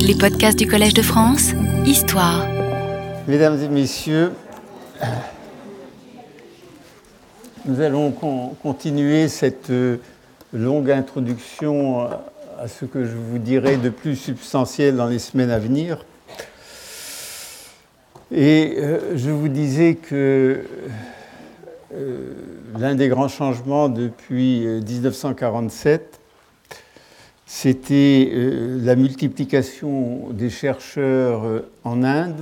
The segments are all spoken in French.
Les podcasts du Collège de France, Histoire. Mesdames et messieurs, nous allons continuer cette euh, longue introduction à ce que je vous dirai de plus substantiel dans les semaines à venir. Et euh, je vous disais que euh, l'un des grands changements depuis 1947, c'était euh, la multiplication des chercheurs euh, en Inde.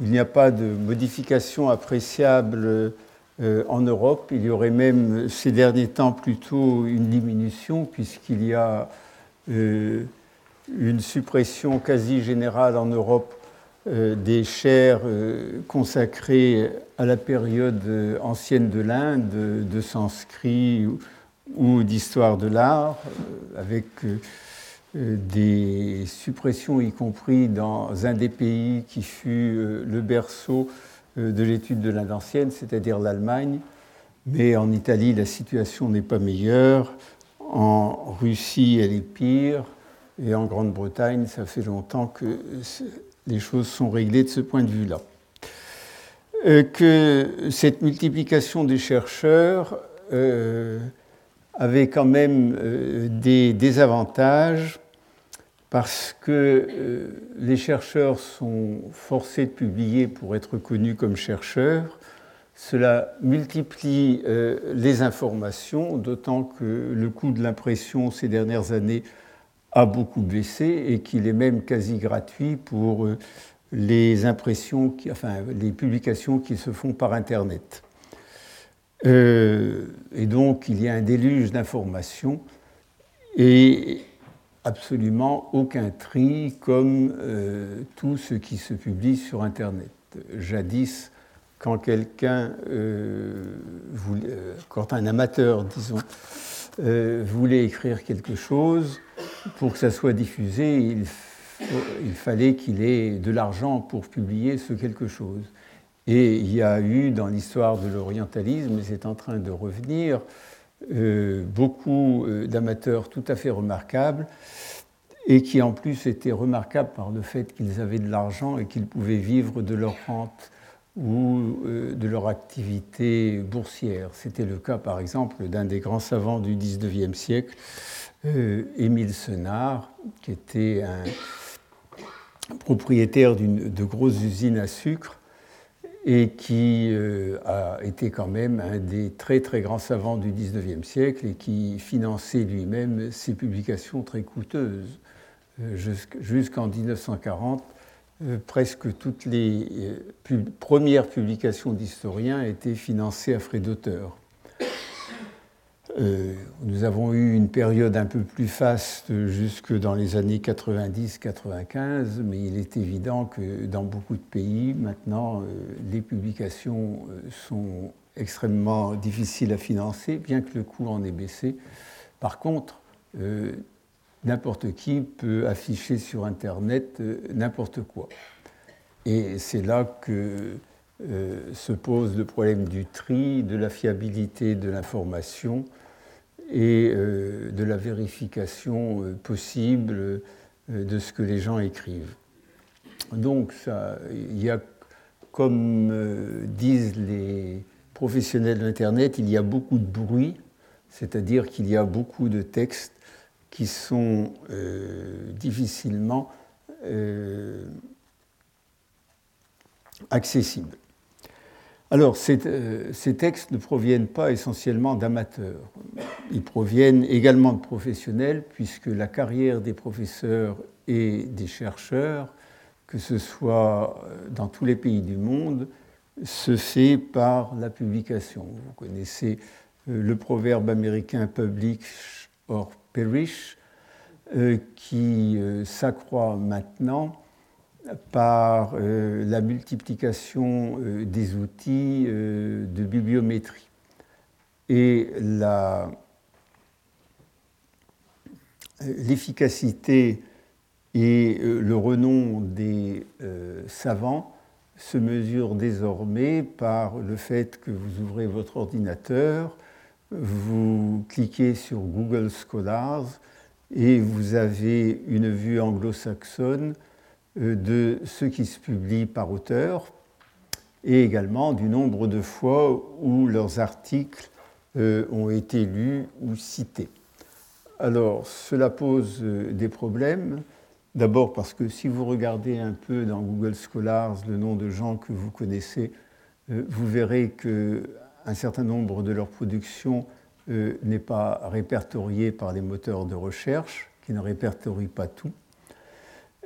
Il n'y a pas de modification appréciable euh, en Europe. Il y aurait même ces derniers temps plutôt une diminution puisqu'il y a une suppression quasi générale en Europe des chaires consacrées à la période ancienne de l'Inde, de sanskrit ou d'histoire de l'art, euh, avec euh, euh, des suppressions, y compris dans un des pays qui fut le berceau de l'étude de l'Inde ancienne, c'est-à-dire l'Allemagne. Mais en Italie, la situation n'est pas meilleure. En Russie, elle est pire. Et en Grande-Bretagne, ça fait longtemps que les choses sont réglées de ce point de vue-là. que cette multiplication des chercheurs avait quand même euh, des désavantages parce que euh, les chercheurs sont forcés de publier pour être connus comme chercheurs. Cela multiplie euh, les informations, d'autant que le coût de l'impression ces dernières années a beaucoup baissé et qu'il est même quasi gratuit pour les publications qui se font par Internet. Euh, et donc, il y a un déluge d'informations et absolument aucun tri comme euh, tout ce qui se publie sur Internet. Jadis, quand quelqu'un, euh, quand un amateur, disons, voulait écrire quelque chose, pour que ça soit diffusé, il, il fallait qu'il ait de l'argent pour publier ce quelque chose. Et il y a eu dans l'histoire de l'orientalisme, et c'est en train de revenir, euh, beaucoup euh, d'amateurs tout à fait remarquables, et qui en plus étaient remarquables par le fait qu'ils avaient de l'argent et qu'ils pouvaient vivre de leur rente ou euh, de leur activité boursière. C'était le cas par exemple d'un des grands savants du XIXe siècle, Émile Senard, qui était un propriétaire de grosses usines à sucre et qui euh, a été quand même un des très très grands savants du XIXe siècle et qui finançait lui-même ses publications très coûteuses. Euh, jusqu'en 1940, euh, presque toutes les premières publications d'historiens étaient financées à frais d'auteur. Euh, nous avons eu une période un peu plus faste jusque dans les années 90-95, mais il est évident que dans beaucoup de pays, maintenant, euh, les publications euh, sont extrêmement difficiles à financer, bien que le coût en ait baissé. Par contre, n'importe qui peut afficher sur Internet n'importe quoi. Et c'est là que se pose le problème du tri, de la fiabilité de l'information et euh, de la vérification euh, possible euh, de ce que les gens écrivent. Donc ça, il y a, comme disent les professionnels de l'Internet, il y a beaucoup de bruit, c'est-à-dire qu'il y a beaucoup de textes qui sont difficilement accessibles. Alors, euh, ces, textes ne proviennent pas essentiellement d'amateurs. Ils proviennent également de professionnels, puisque la carrière des professeurs et des chercheurs, que ce soit euh, dans tous les pays du monde, se fait par la publication. Vous connaissez euh, le proverbe américain publish or perish, qui s'accroît maintenant par euh, la multiplication euh, des outils euh, de bibliométrie. Et l'efficacité et le renom des savants se mesurent désormais par le fait que vous ouvrez votre ordinateur, vous cliquez sur Google Scholars et vous avez une vue anglo-saxonne de ce qui se publie par auteur et également du nombre de fois où leurs articles ont été lus ou cités. Alors, cela pose des problèmes D'abord parce que si vous regardez un peu dans Google Scholars le nom de gens que vous connaissez, euh, vous verrez qu'un certain nombre de leurs productions euh, n'est pas répertorié par les moteurs de recherche, qui ne répertorient pas tout.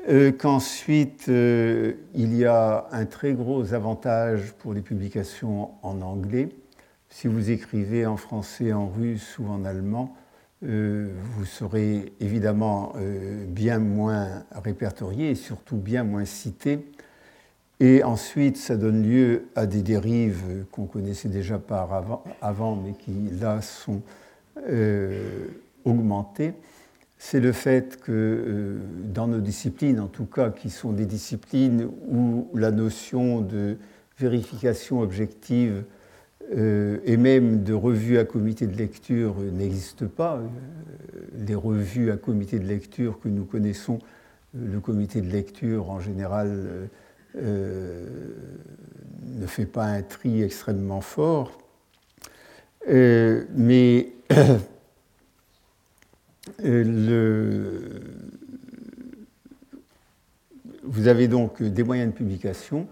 Euh, qu'ensuite, il y a un très gros avantage pour les publications en anglais. Si vous écrivez en français, en russe ou en allemand, euh, vous serez évidemment euh, bien moins répertorié et surtout bien moins cité. Et ensuite, ça donne lieu à des dérives qu'on connaissait déjà par avant, mais qui là sont euh, augmentées. C'est le fait que dans nos disciplines, en tout cas, qui sont des disciplines où la notion de vérification objective euh, et même de revues à comité de lecture n'existent pas. Euh, les revues à comité de lecture que nous connaissons, euh, le comité de lecture en général ne fait pas un tri extrêmement fort. mais vous avez donc des moyens de publication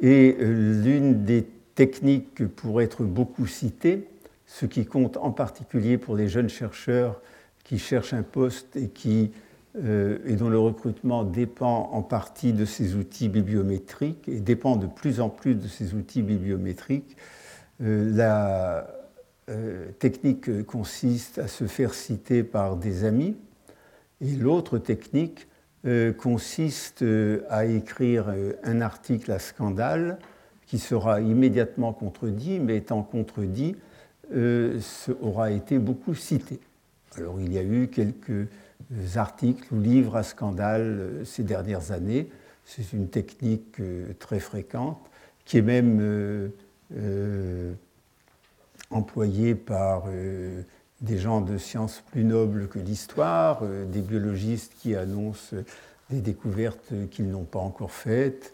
et l'une des technique pour être beaucoup citée, ce qui compte en particulier pour les jeunes chercheurs qui cherchent un poste et, qui, euh, et dont le recrutement dépend en partie de ces outils bibliométriques et dépend de plus en plus de ces outils bibliométriques. Euh, euh, technique consiste à se faire citer par des amis et l'autre technique consiste à écrire un article à scandale qui sera immédiatement contredit, mais étant contredit, euh, aura été beaucoup cité. Alors il y a eu quelques articles ou livres à scandale euh, ces dernières années. C'est une technique euh, très fréquente qui est même employée par des gens de sciences plus nobles que l'histoire, des biologistes qui annoncent des découvertes qu'ils n'ont pas encore faites,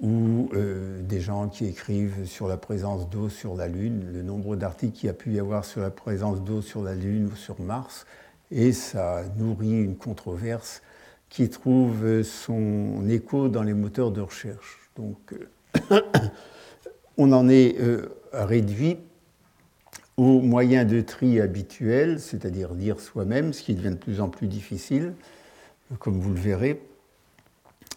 ou euh, des gens qui écrivent sur la présence d'eau sur la Lune, le nombre d'articles qu'il y a pu y avoir sur la présence d'eau sur la Lune ou sur Mars, et ça nourrit une controverse qui trouve son écho dans les moteurs de recherche. Donc euh, on en est euh, réduit aux moyens de tri habituels, c'est-à-dire lire soi-même, ce qui devient de plus en plus difficile, comme vous le verrez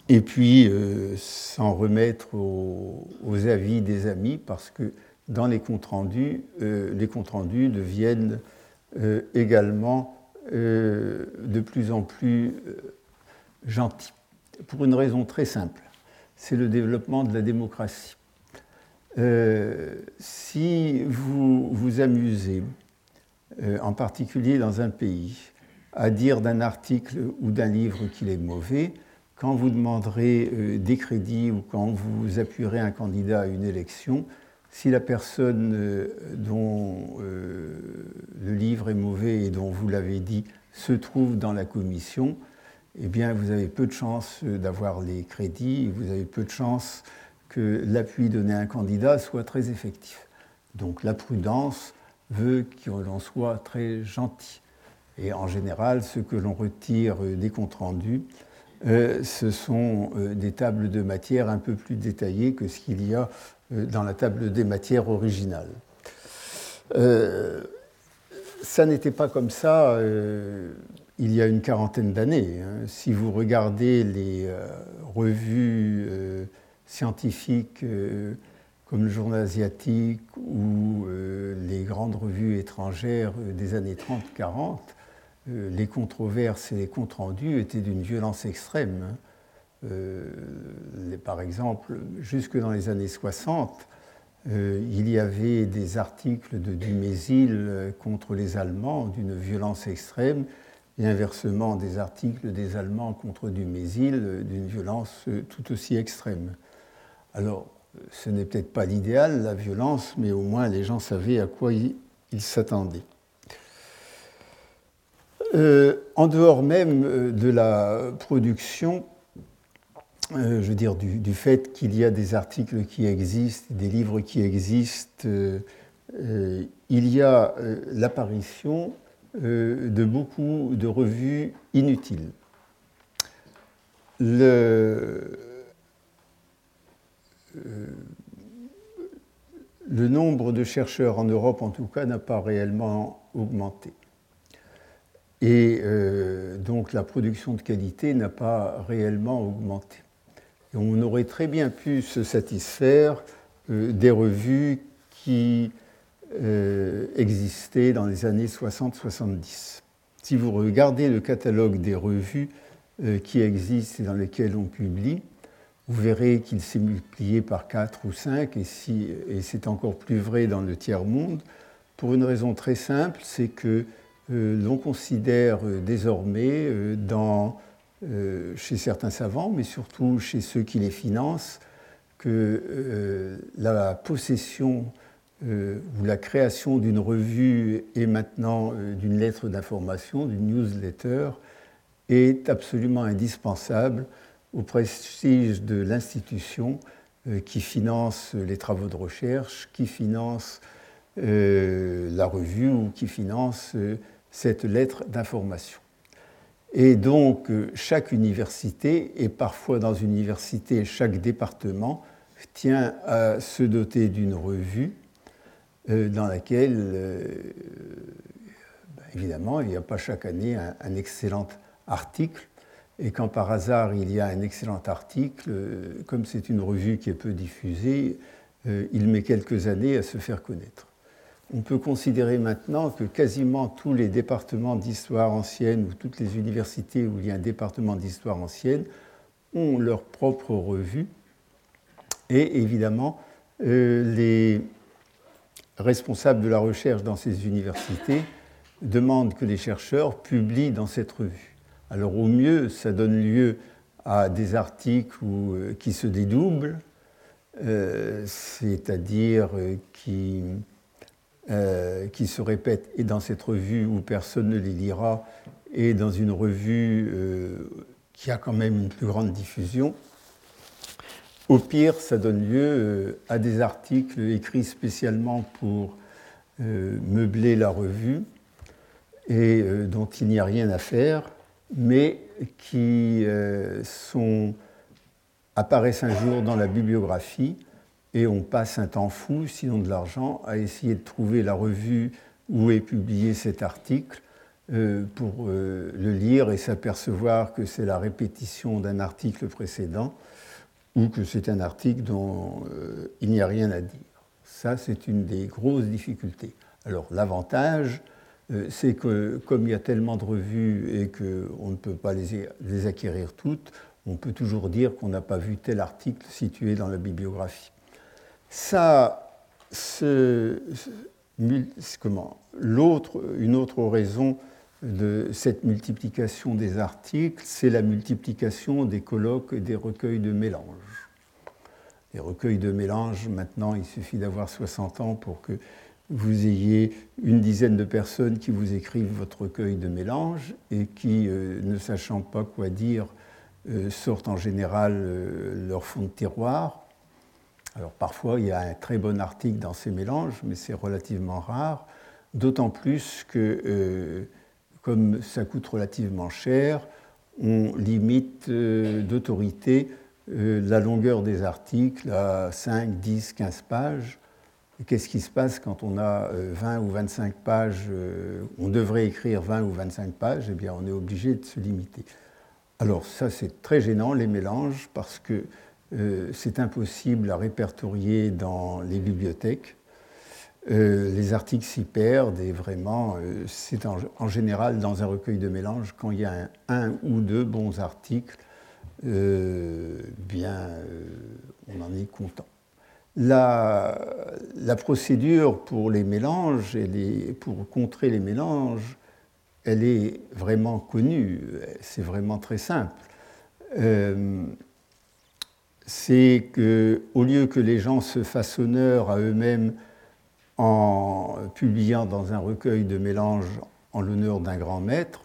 et puis euh, s'en remettre aux, avis des amis, parce que dans les comptes rendus, euh, les comptes rendus deviennent euh, également de plus en plus gentils, pour une raison très simple, c'est le développement de la démocratie. Si vous vous amusez, en particulier dans un pays, à dire d'un article ou d'un livre qu'il est mauvais, quand vous demanderez euh, des crédits ou quand vous appuierez un candidat à une élection, si la personne euh, dont euh, le livre est mauvais et dont vous l'avez dit se trouve dans la commission, eh bien vous avez peu de chances d'avoir les crédits vous avez peu de chances que l'appui donné à un candidat soit très effectif. Donc la prudence veut qu'on soit très gentil. Et en général, ce que l'on retire des comptes rendus, euh, ce sont euh, des tables de matière un peu plus détaillées que ce qu'il y a euh, dans la table des matières originale. ça n'était pas comme ça il y a une quarantaine d'années. Hein. Si vous regardez les revues scientifiques comme le Journal asiatique ou les grandes revues étrangères des années 30-40, euh, les controverses et les comptes rendus étaient d'une violence extrême. Hein. Euh, par exemple, jusque dans les années 60, euh, il y avait des articles de Dumézil contre les Allemands d'une violence extrême, et inversement des articles des Allemands contre Dumézil d'une violence tout aussi extrême. Alors, ce n'est peut-être pas l'idéal, la violence, mais au moins les gens savaient à quoi ils s'attendaient. en dehors même de la production, je veux dire, du, fait qu'il y a des articles qui existent, des livres qui existent, il y a l'apparition de beaucoup de revues inutiles. Le, le nombre de chercheurs en Europe, en tout cas, n'a pas réellement augmenté. Et euh, donc la production de qualité n'a pas réellement augmenté. on aurait très bien pu se satisfaire euh, des revues qui euh, existaient dans les années 60-70. Si vous regardez le catalogue des revues qui existent et dans lesquelles on publie, vous verrez qu'il s'est multiplié par 4 ou 5, et, c'est encore plus vrai dans le tiers-monde, pour une raison très simple, c'est que euh, l'on considère euh, désormais euh, chez certains savants, mais surtout chez ceux qui les financent, que la possession ou la création d'une revue et maintenant d'une lettre d'information, d'une newsletter, est absolument indispensable au prestige de l'institution euh, qui finance les travaux de recherche, qui finance euh, la revue ou qui finance euh, cette lettre d'information. Et donc chaque université, et parfois dans une université chaque département, tient à se doter d'une revue dans laquelle, ben, évidemment, il n'y a pas chaque année un excellent article, et quand par hasard il y a un excellent article, euh, comme c'est une revue qui est peu diffusée, euh, il met quelques années à se faire connaître. On peut considérer maintenant que quasiment tous les départements d'histoire ancienne ou toutes les universités où il y a un département d'histoire ancienne ont leur propre revue. Et évidemment, euh, les responsables de la recherche dans ces universités demandent que les chercheurs publient dans cette revue. Alors au mieux, ça donne lieu à des articles euh, qui se dédoublent, euh, c'est-à-dire euh, qui, se répètent et dans cette revue où personne ne les lira et dans une revue qui a quand même une plus grande diffusion. Au pire, ça donne lieu à des articles écrits spécialement pour meubler la revue et dont il n'y a rien à faire mais qui euh, apparaissent un jour dans la bibliographie et on passe un temps fou, sinon de l'argent, à essayer de trouver la revue où est publié cet article euh, pour euh, le lire et s'apercevoir que c'est la répétition d'un article précédent ou que c'est un article dont il n'y a rien à dire. Ça, c'est une des grosses difficultés. Alors l'avantage, c'est que comme il y a tellement de revues et qu'on ne peut pas les, acquérir toutes, on peut toujours dire qu'on n'a pas vu tel article situé dans la bibliographie. Ça, comment L'autre, une autre raison de cette multiplication des articles, c'est la multiplication des colloques et des recueils de mélange. Les recueils de mélange, maintenant, il suffit d'avoir 60 ans pour que vous ayez une dizaine de personnes qui vous écrivent votre recueil de mélange et qui, euh, ne sachant pas quoi dire, euh, sortent en général euh, leur fond de tiroir. Alors parfois, il y a un très bon article dans ces mélanges, mais c'est relativement rare, d'autant plus que, comme ça coûte relativement cher, on limite d'autorité la longueur des articles à 5, 10, 15 pages Qu'est-ce qui se passe quand on a 20 euh, ou 25 pages euh, On devrait écrire 20 ou 25 pages, eh bien on est obligé de se limiter. Alors ça c'est très gênant, les mélanges, parce que euh, c'est impossible à répertorier dans les bibliothèques. les articles s'y perdent et vraiment, c'est en, général dans un recueil de mélanges, quand il y a un, ou deux bons articles, bien on en est content. La, procédure pour les mélanges et pour contrer les mélanges, elle est vraiment connue, c'est vraiment très simple. Euh, c'est qu'au lieu que les gens se fassent honneur à eux-mêmes en publiant dans un recueil de mélanges en l'honneur d'un grand maître,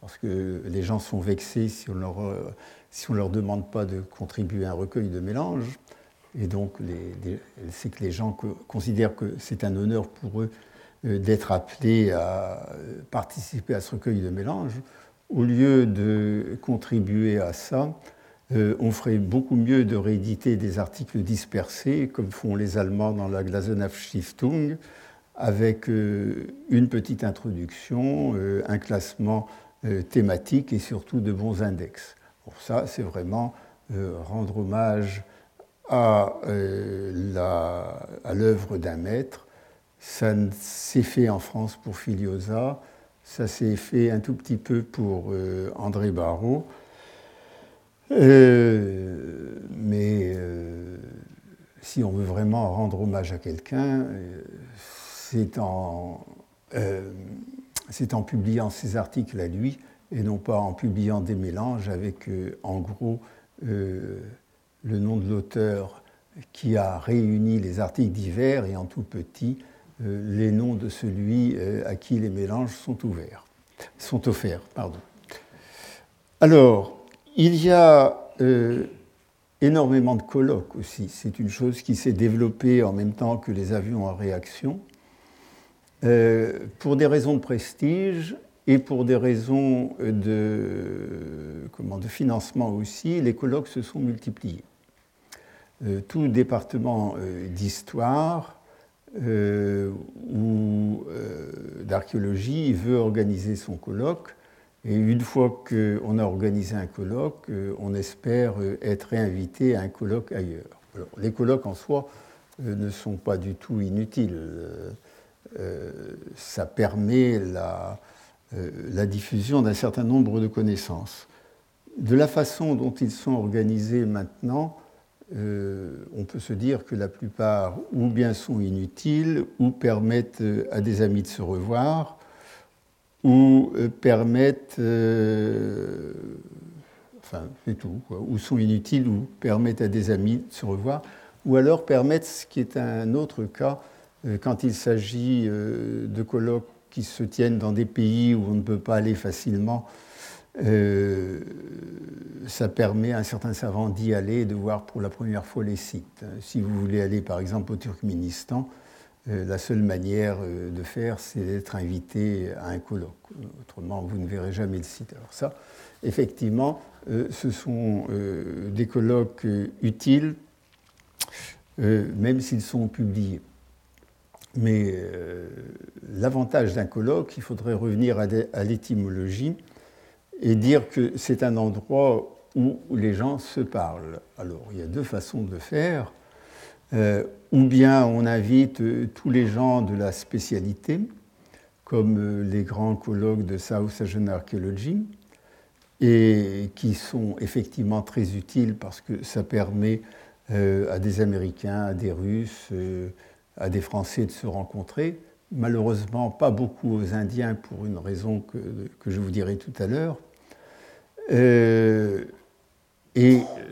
parce que les gens sont vexés si on leur, on leur demande pas de contribuer à un recueil de mélanges. Et donc, c'est que les gens considèrent que c'est un honneur pour eux d'être appelés à participer à ce recueil de mélanges. Au lieu de contribuer à ça, euh, on ferait beaucoup mieux de rééditer des articles dispersés, comme font les Allemands dans la Stiftung, avec euh, une petite introduction, euh, un classement thématique et surtout de bons index. Pour ça, c'est vraiment rendre hommage à l'œuvre d'un maître. Ça s'est fait en France pour Filiosa, ça s'est fait un tout petit peu pour André Barrault. Euh, mais euh, si on veut vraiment rendre hommage à quelqu'un, euh, c'est en, en, publiant ses articles à lui et non pas en publiant des mélanges avec en gros le nom de l'auteur qui a réuni les articles divers et en tout petit les noms de celui à qui les mélanges sont ouverts, sont offerts. Pardon. Alors, il y a euh, énormément de colloques aussi. C'est une chose qui s'est développée en même temps que les avions en réaction. Euh, pour des raisons de prestige et pour des raisons de financement aussi, les colloques se sont multipliés. Euh, tout département d'histoire ou d'archéologie veut organiser son colloque et une fois qu'on a organisé un colloque, euh, on espère euh, être réinvité à un colloque ailleurs. les colloques en soi euh, ne sont pas du tout inutiles. ça permet la diffusion d'un certain nombre de connaissances. De la façon dont ils sont organisés maintenant, on peut se dire que la plupart ou bien sont inutiles ou permettent à des amis de se revoir ou euh, permettent, euh, enfin c'est tout, ou sont inutiles ou permettent à des amis de se revoir, ou alors permettent, ce qui est un autre cas, euh, quand il s'agit de colloques qui se tiennent dans des pays où on ne peut pas aller facilement, ça permet à un certain savant d'y aller et de voir pour la première fois les sites. Si vous voulez aller par exemple au Turkménistan, euh, la seule manière euh, de faire, c'est d'être invité à un colloque. Autrement, vous ne verrez jamais le site. Alors ça, effectivement, euh, ce sont des colloques utiles, même s'ils sont publiés. Mais l'avantage d'un colloque, il faudrait revenir à l'étymologie et dire que c'est un endroit où les gens se parlent. Alors, il y a deux façons de faire. Euh, ou bien on invite euh, tous les gens de la spécialité, comme euh, les grands colloques de South Asian Archaeology, et qui sont effectivement très utiles parce que ça permet à des Américains, à des Russes, à des Français de se rencontrer. Malheureusement, pas beaucoup aux Indiens pour une raison que, que je vous dirai tout à l'heure. Et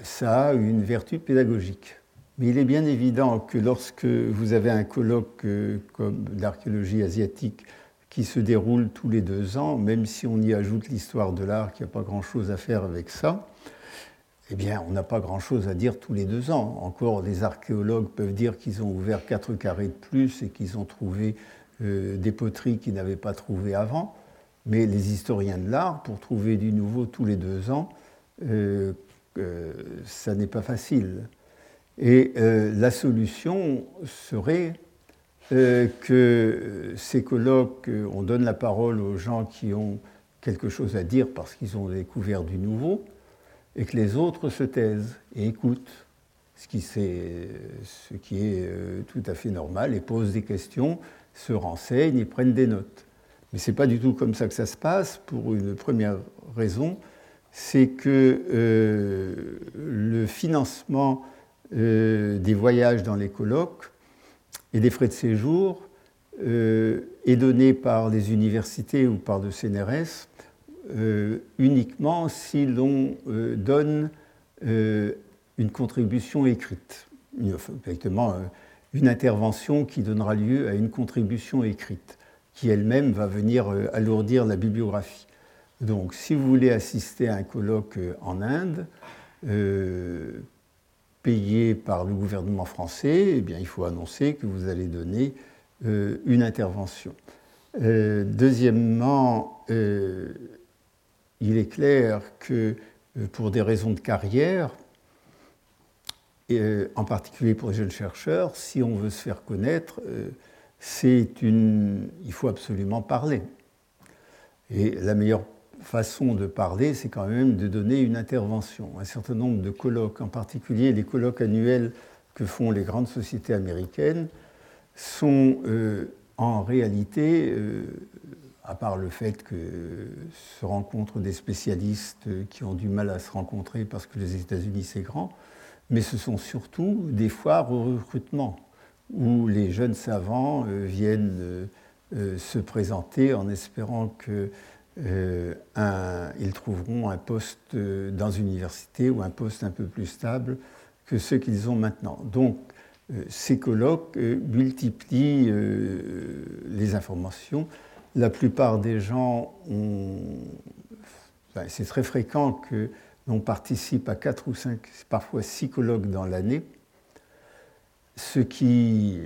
ça a une vertu pédagogique. Mais il est bien évident que lorsque vous avez un colloque euh, comme l'archéologie asiatique qui se déroule tous les deux ans, même si on y ajoute l'histoire de l'art, qu'il n'y a pas grand-chose à faire avec ça, eh bien, on n'a pas grand-chose à dire tous les deux ans. Encore, les archéologues peuvent dire qu'ils ont ouvert quatre carrés de plus et qu'ils ont trouvé euh, des poteries qu'ils n'avaient pas trouvées avant. Mais les historiens de l'art, pour trouver du nouveau tous les deux ans, euh, ça n'est pas facile. Et euh, la solution serait euh, que ces colloques, euh, on donne la parole aux gens qui ont quelque chose à dire parce qu'ils ont découvert du nouveau, et que les autres se taisent et écoutent, ce qui, ce qui est tout à fait normal, et posent des questions, se renseignent et prennent des notes. Mais ce n'est pas du tout comme ça que ça se passe, pour une première raison, c'est que le financement euh, des voyages dans les colloques et des frais de séjour euh, est donné par les universités ou par le CNRS euh, uniquement si l'on donne une contribution écrite, une intervention qui donnera lieu à une contribution écrite, qui elle-même va venir alourdir la bibliographie. Donc, si vous voulez assister à un colloque en Inde, payé par le gouvernement français, eh bien, il faut annoncer que vous allez donner une intervention. deuxièmement, il est clair que pour des raisons de carrière, et euh, en particulier pour les jeunes chercheurs, si on veut se faire connaître, euh, c'est une... il faut absolument parler. Et la meilleure façon de parler, c'est quand même de donner une intervention. Un certain nombre de colloques, en particulier les colloques annuels que font les grandes sociétés américaines, sont euh, en réalité, à part le fait que se rencontrent des spécialistes qui ont du mal à se rencontrer parce que les États-Unis c'est grand, mais ce sont surtout des foires au recrutement où les jeunes savants euh, viennent euh, euh, se présenter en espérant qu'ils trouveront un poste dans une université ou un poste un peu plus stable que ceux qu'ils ont maintenant. Donc, ces colloques multiplient les informations. La plupart des gens ont. c'est très fréquent que on participe à quatre ou cinq, parfois six colloques dans l'année, ce qui,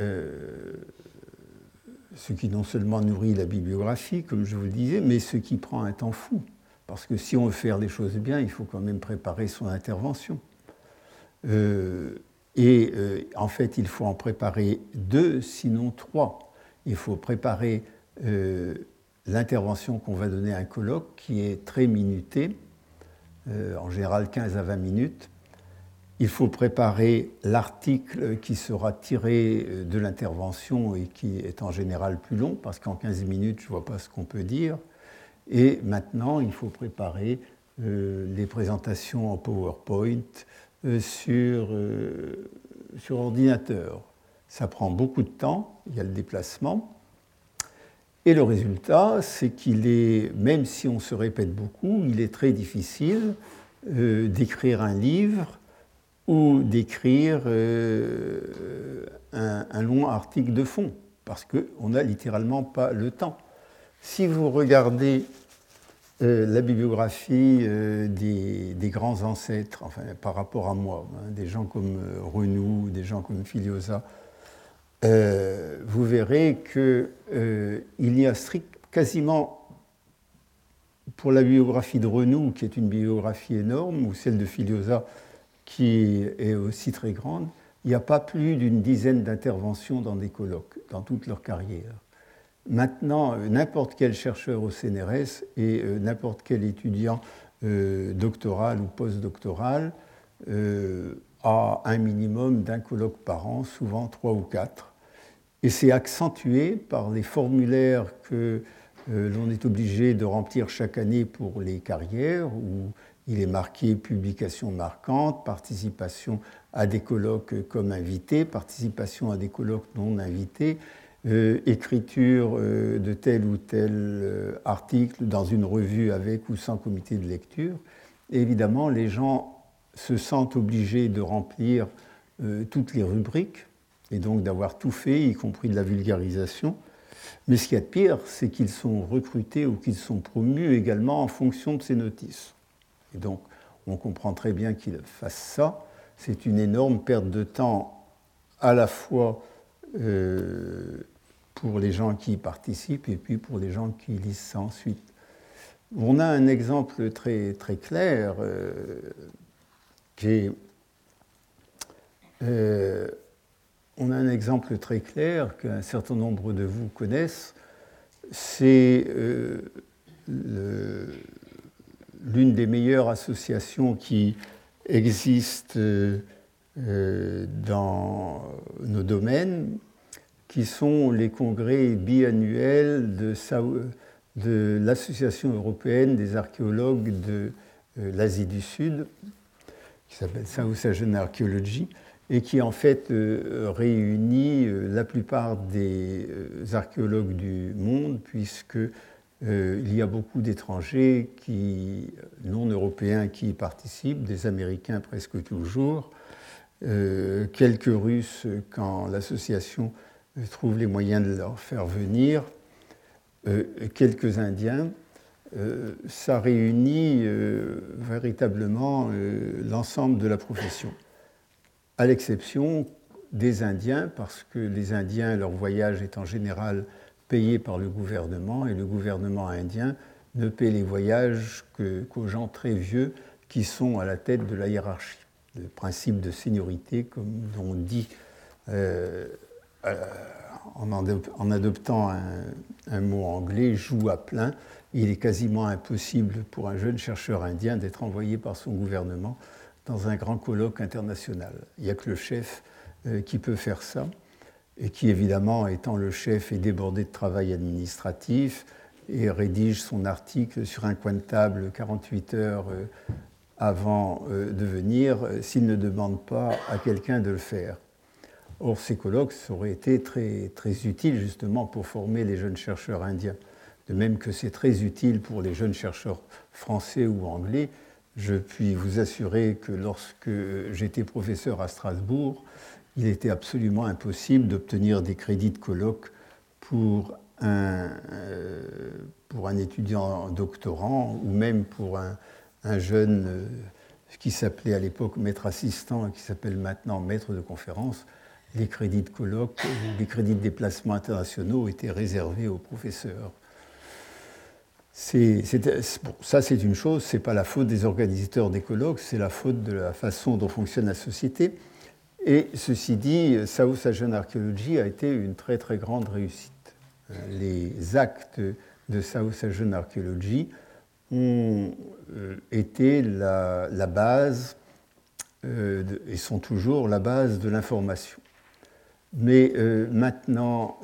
euh, ce qui non seulement nourrit la bibliographie, comme je vous le disais, mais ce qui prend un temps fou. Parce que si on veut faire les choses bien, il faut quand même préparer son intervention. Euh, et euh, en fait, il faut en préparer deux, sinon trois. Il faut préparer l'intervention qu'on va donner à un colloque, qui est très minutée, en général 15 à 20 minutes. Il faut préparer l'article qui sera tiré euh, de l'intervention et qui est en général plus long, parce qu'en 15 minutes, je ne vois pas ce qu'on peut dire. Et maintenant, il faut préparer euh, les présentations en PowerPoint sur, sur ordinateur. Ça prend beaucoup de temps, il y a le déplacement. Et le résultat, c'est qu'il est, même si on se répète beaucoup, il est très difficile euh, d'écrire un livre ou d'écrire euh, un, long article de fond, parce qu'on n'a littéralement pas le temps. Si vous regardez euh, la bibliographie des, grands ancêtres, enfin par rapport à moi, hein, des gens comme Renou, des gens comme Filiosa, euh, vous verrez qu'il euh, y a strict, quasiment, pour la biographie de Renou, qui est une biographie énorme, ou celle de Filiosa, qui est aussi très grande, il n'y a pas plus d'une dizaine d'interventions dans des colloques, dans toute leur carrière. Maintenant, n'importe quel chercheur au CNRS et euh, n'importe quel étudiant doctoral ou postdoctoral a un minimum d'un colloque par an, souvent trois ou quatre. Et c'est accentué par les formulaires que euh, l'on est obligé de remplir chaque année pour les carrières, où il est marqué publication marquante, participation à des colloques comme invité, participation à des colloques non invités, euh, écriture euh, de tel ou tel article dans une revue avec ou sans comité de lecture. Évidemment, les gens se sentent obligés de remplir toutes les rubriques et donc d'avoir tout fait, y compris de la vulgarisation. Mais ce qu'il y a de pire, c'est qu'ils sont recrutés ou qu'ils sont promus également en fonction de ces notices. Et donc, on comprend très bien qu'ils fassent ça. C'est une énorme perte de temps à la fois euh, pour les gens qui y participent et puis pour les gens qui lisent ça ensuite. On a un exemple très, clair euh, qui euh, on a un exemple très clair qu'un certain nombre de vous connaissent. C'est euh, l'une des meilleures associations qui existent euh, dans nos domaines, qui sont les congrès biannuels de, l'Association européenne des archéologues de euh, l'Asie du Sud, qui s'appelle South Asian Archaeology et qui en fait euh, réunit euh, la plupart des euh, archéologues du monde, puisque il y a beaucoup d'étrangers qui, non européens qui y participent, des Américains presque toujours, quelques Russes quand l'association trouve les moyens de leur faire venir, quelques Indiens, ça réunit véritablement l'ensemble de la profession, à l'exception des Indiens, parce que les Indiens, leur voyage est en général payé par le gouvernement, et le gouvernement indien ne paie les voyages qu'aux gens très vieux qui sont à la tête de la hiérarchie. Le principe de seniorité, comme on dit euh, en, adoptant un, mot anglais, joue à plein. Il est quasiment impossible pour un jeune chercheur indien d'être envoyé par son gouvernement dans un grand colloque international. Il n'y a que le chef euh, qui peut faire ça, et qui évidemment, étant le chef, est débordé de travail administratif et rédige son article sur un coin de table 48 heures euh, avant euh, de venir s'il ne demande pas à quelqu'un de le faire. Or, ces colloques auraient été très, très utiles justement pour former les jeunes chercheurs indiens. De même que c'est très utile pour les jeunes chercheurs français ou anglais, je puis vous assurer que lorsque j'étais professeur à Strasbourg, il était absolument impossible d'obtenir des crédits de colloque pour un, euh, pour un étudiant doctorant ou même pour un, jeune euh, qui s'appelait à l'époque maître assistant et qui s'appelle maintenant maître de conférence. Les crédits de colloque, les crédits de déplacement internationaux étaient réservés aux professeurs. ça, c'est une chose, ce n'est pas la faute des organisateurs des colloques, c'est la faute de la façon dont fonctionne la société. Et ceci dit, South Asian Archaeology a été une très très grande réussite. Les actes de South Asian Archaeology ont euh, été la, base euh, et sont toujours la base de l'information. Mais euh, maintenant,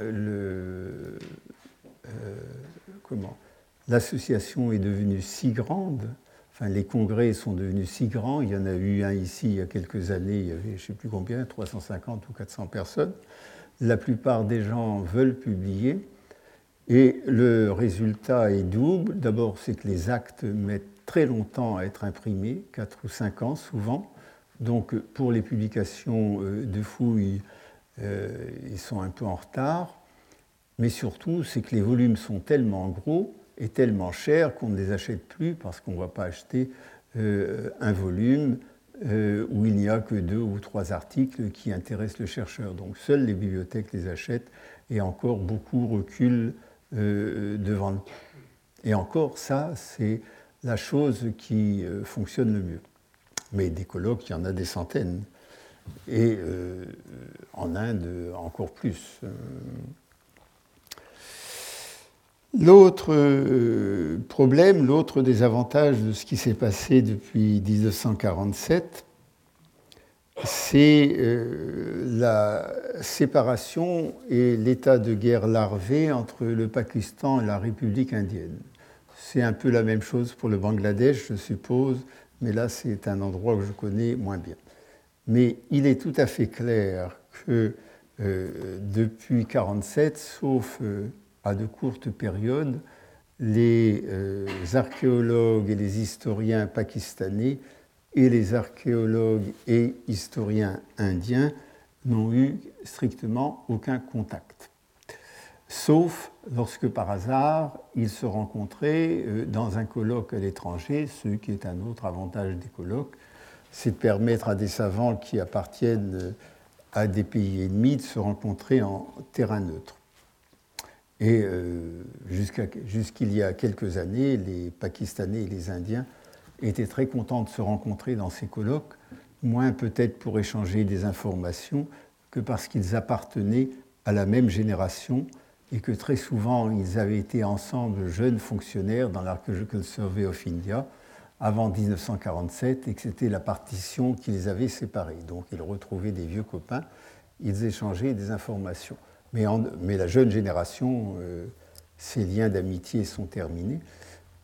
l'association est devenue si grande les congrès sont devenus si grands, il y en a eu un ici il y a quelques années, il y avait je ne sais plus combien, 350 ou 400 personnes. La plupart des gens veulent publier et le résultat est double. D'abord, c'est que les actes mettent très longtemps à être imprimés, 4 ou 5 ans souvent. Donc pour les publications euh, de fouilles, euh, ils sont un peu en retard. Mais surtout, c'est que les volumes sont tellement gros est tellement cher qu'on ne les achète plus parce qu'on ne va pas acheter euh, un volume euh, où il n'y a que deux ou trois articles qui intéressent le chercheur. Donc seules les bibliothèques les achètent et encore beaucoup reculent euh, devant le... Et encore ça, c'est la chose qui fonctionne le mieux. Mais des colloques, il y en a des centaines. Et en Inde, encore plus. L'autre euh, problème, l'autre désavantage de ce qui s'est passé depuis 1947, c'est euh, la séparation et l'état de guerre larvé entre le Pakistan et la République indienne. C'est un peu la même chose pour le Bangladesh, je suppose, mais là c'est un endroit que je connais moins bien. Mais il est tout à fait clair que euh, depuis 1947, sauf à de courtes périodes, les euh, archéologues et les historiens pakistanais et les archéologues et historiens indiens n'ont eu strictement aucun contact. Sauf lorsque par hasard ils se rencontraient euh, dans un colloque à l'étranger, ce qui est un autre avantage des colloques, c'est de permettre à des savants qui appartiennent euh, à des pays ennemis de se rencontrer en terrain neutre. Et euh, jusqu'il y a quelques années, les Pakistanais et les Indiens étaient très contents de se rencontrer dans ces colloques, moins peut-être pour échanger des informations que parce qu'ils appartenaient à la même génération et que très souvent ils avaient été ensemble jeunes fonctionnaires dans l'Archaeological Survey of India avant 1947 et que c'était la partition qui les avait séparés. Donc ils retrouvaient des vieux copains, ils échangeaient des informations. Mais, la jeune génération, euh, ces liens d'amitié sont terminés.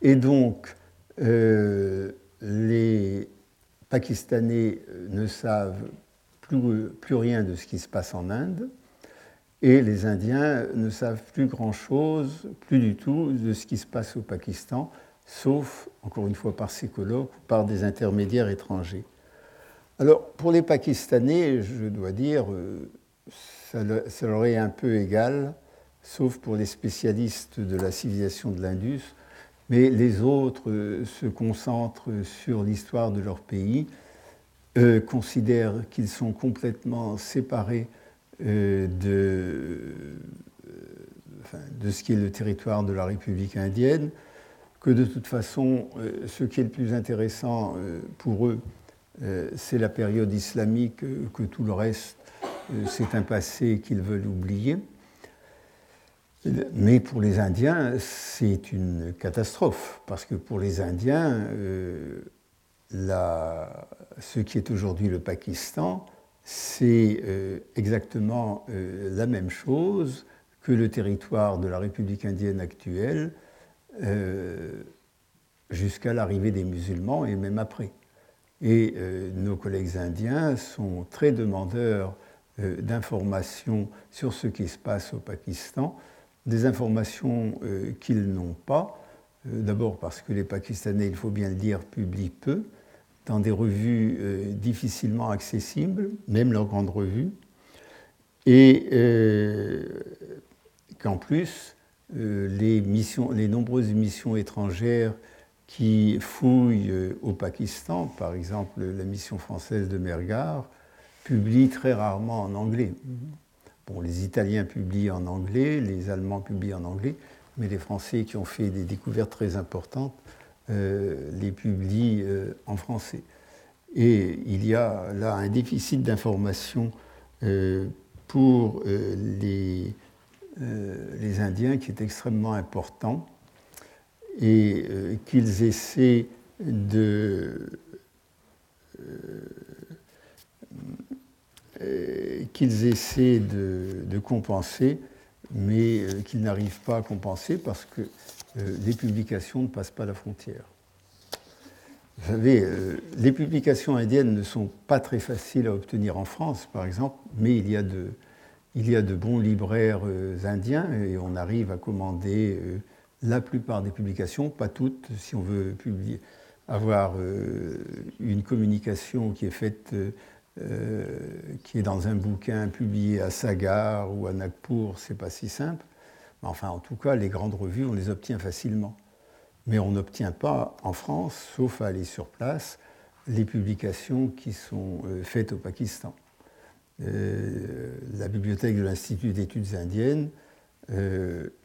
Et donc, euh, les Pakistanais euh, ne savent plus, rien de ce qui se passe en Inde, et les Indiens ne savent plus grand-chose, plus du tout, de ce qui se passe au Pakistan, sauf, encore une fois, par ces colloques, par des intermédiaires étrangers. Alors, pour les Pakistanais, je dois dire, ça, leur est un peu égal, sauf pour les spécialistes de la civilisation de l'Indus. mais les autres se concentrent sur l'histoire de leur pays, considèrent qu'ils sont complètement séparés de, de ce qui est le territoire de la République indienne, que de toute façon, ce qui est le plus intéressant pour eux, c'est la période islamique, que tout le reste, c'est un passé qu'ils veulent oublier. Mais pour les Indiens, c'est une catastrophe, parce que pour les Indiens, euh, ce qui est aujourd'hui le Pakistan, c'est euh, exactement euh, la même chose que le territoire de la République indienne actuelle jusqu'à l'arrivée des musulmans et même après. Et nos collègues indiens sont très demandeurs d'informations sur ce qui se passe au Pakistan des informations euh, qu'ils n'ont pas. Euh, d'abord parce que les Pakistanais, il faut bien le dire, publient peu, dans des revues euh, difficilement accessibles, même leurs grandes revues, et qu'en plus, les, missions, les nombreuses missions étrangères qui fouillent au Pakistan, par exemple la mission française de Mergar, publient très rarement en anglais. Bon, les Italiens publient en anglais, les Allemands publient en anglais, mais les Français qui ont fait des découvertes très importantes euh, les publient euh, en français. Et il y a là un déficit d'information euh, pour les, les, Indiens qui est extrêmement important et qu'ils essaient de qu'ils essaient de, compenser, mais euh, qu'ils n'arrivent pas à compenser parce que euh, les publications ne passent pas la frontière. Vous savez, les publications indiennes ne sont pas très faciles à obtenir en France, par exemple, mais il y a de, il y a de bons libraires indiens et on arrive à commander la plupart des publications, pas toutes, si on veut publier, avoir une communication qui est faite euh, qui est dans un bouquin publié à Sagar ou à Nagpur, c'est pas si simple. Enfin, en tout cas, les grandes revues, on les obtient facilement. Mais on n'obtient pas en France, sauf à aller sur place, les publications qui sont euh, faites au Pakistan. Euh, la bibliothèque de l'Institut d'études indiennes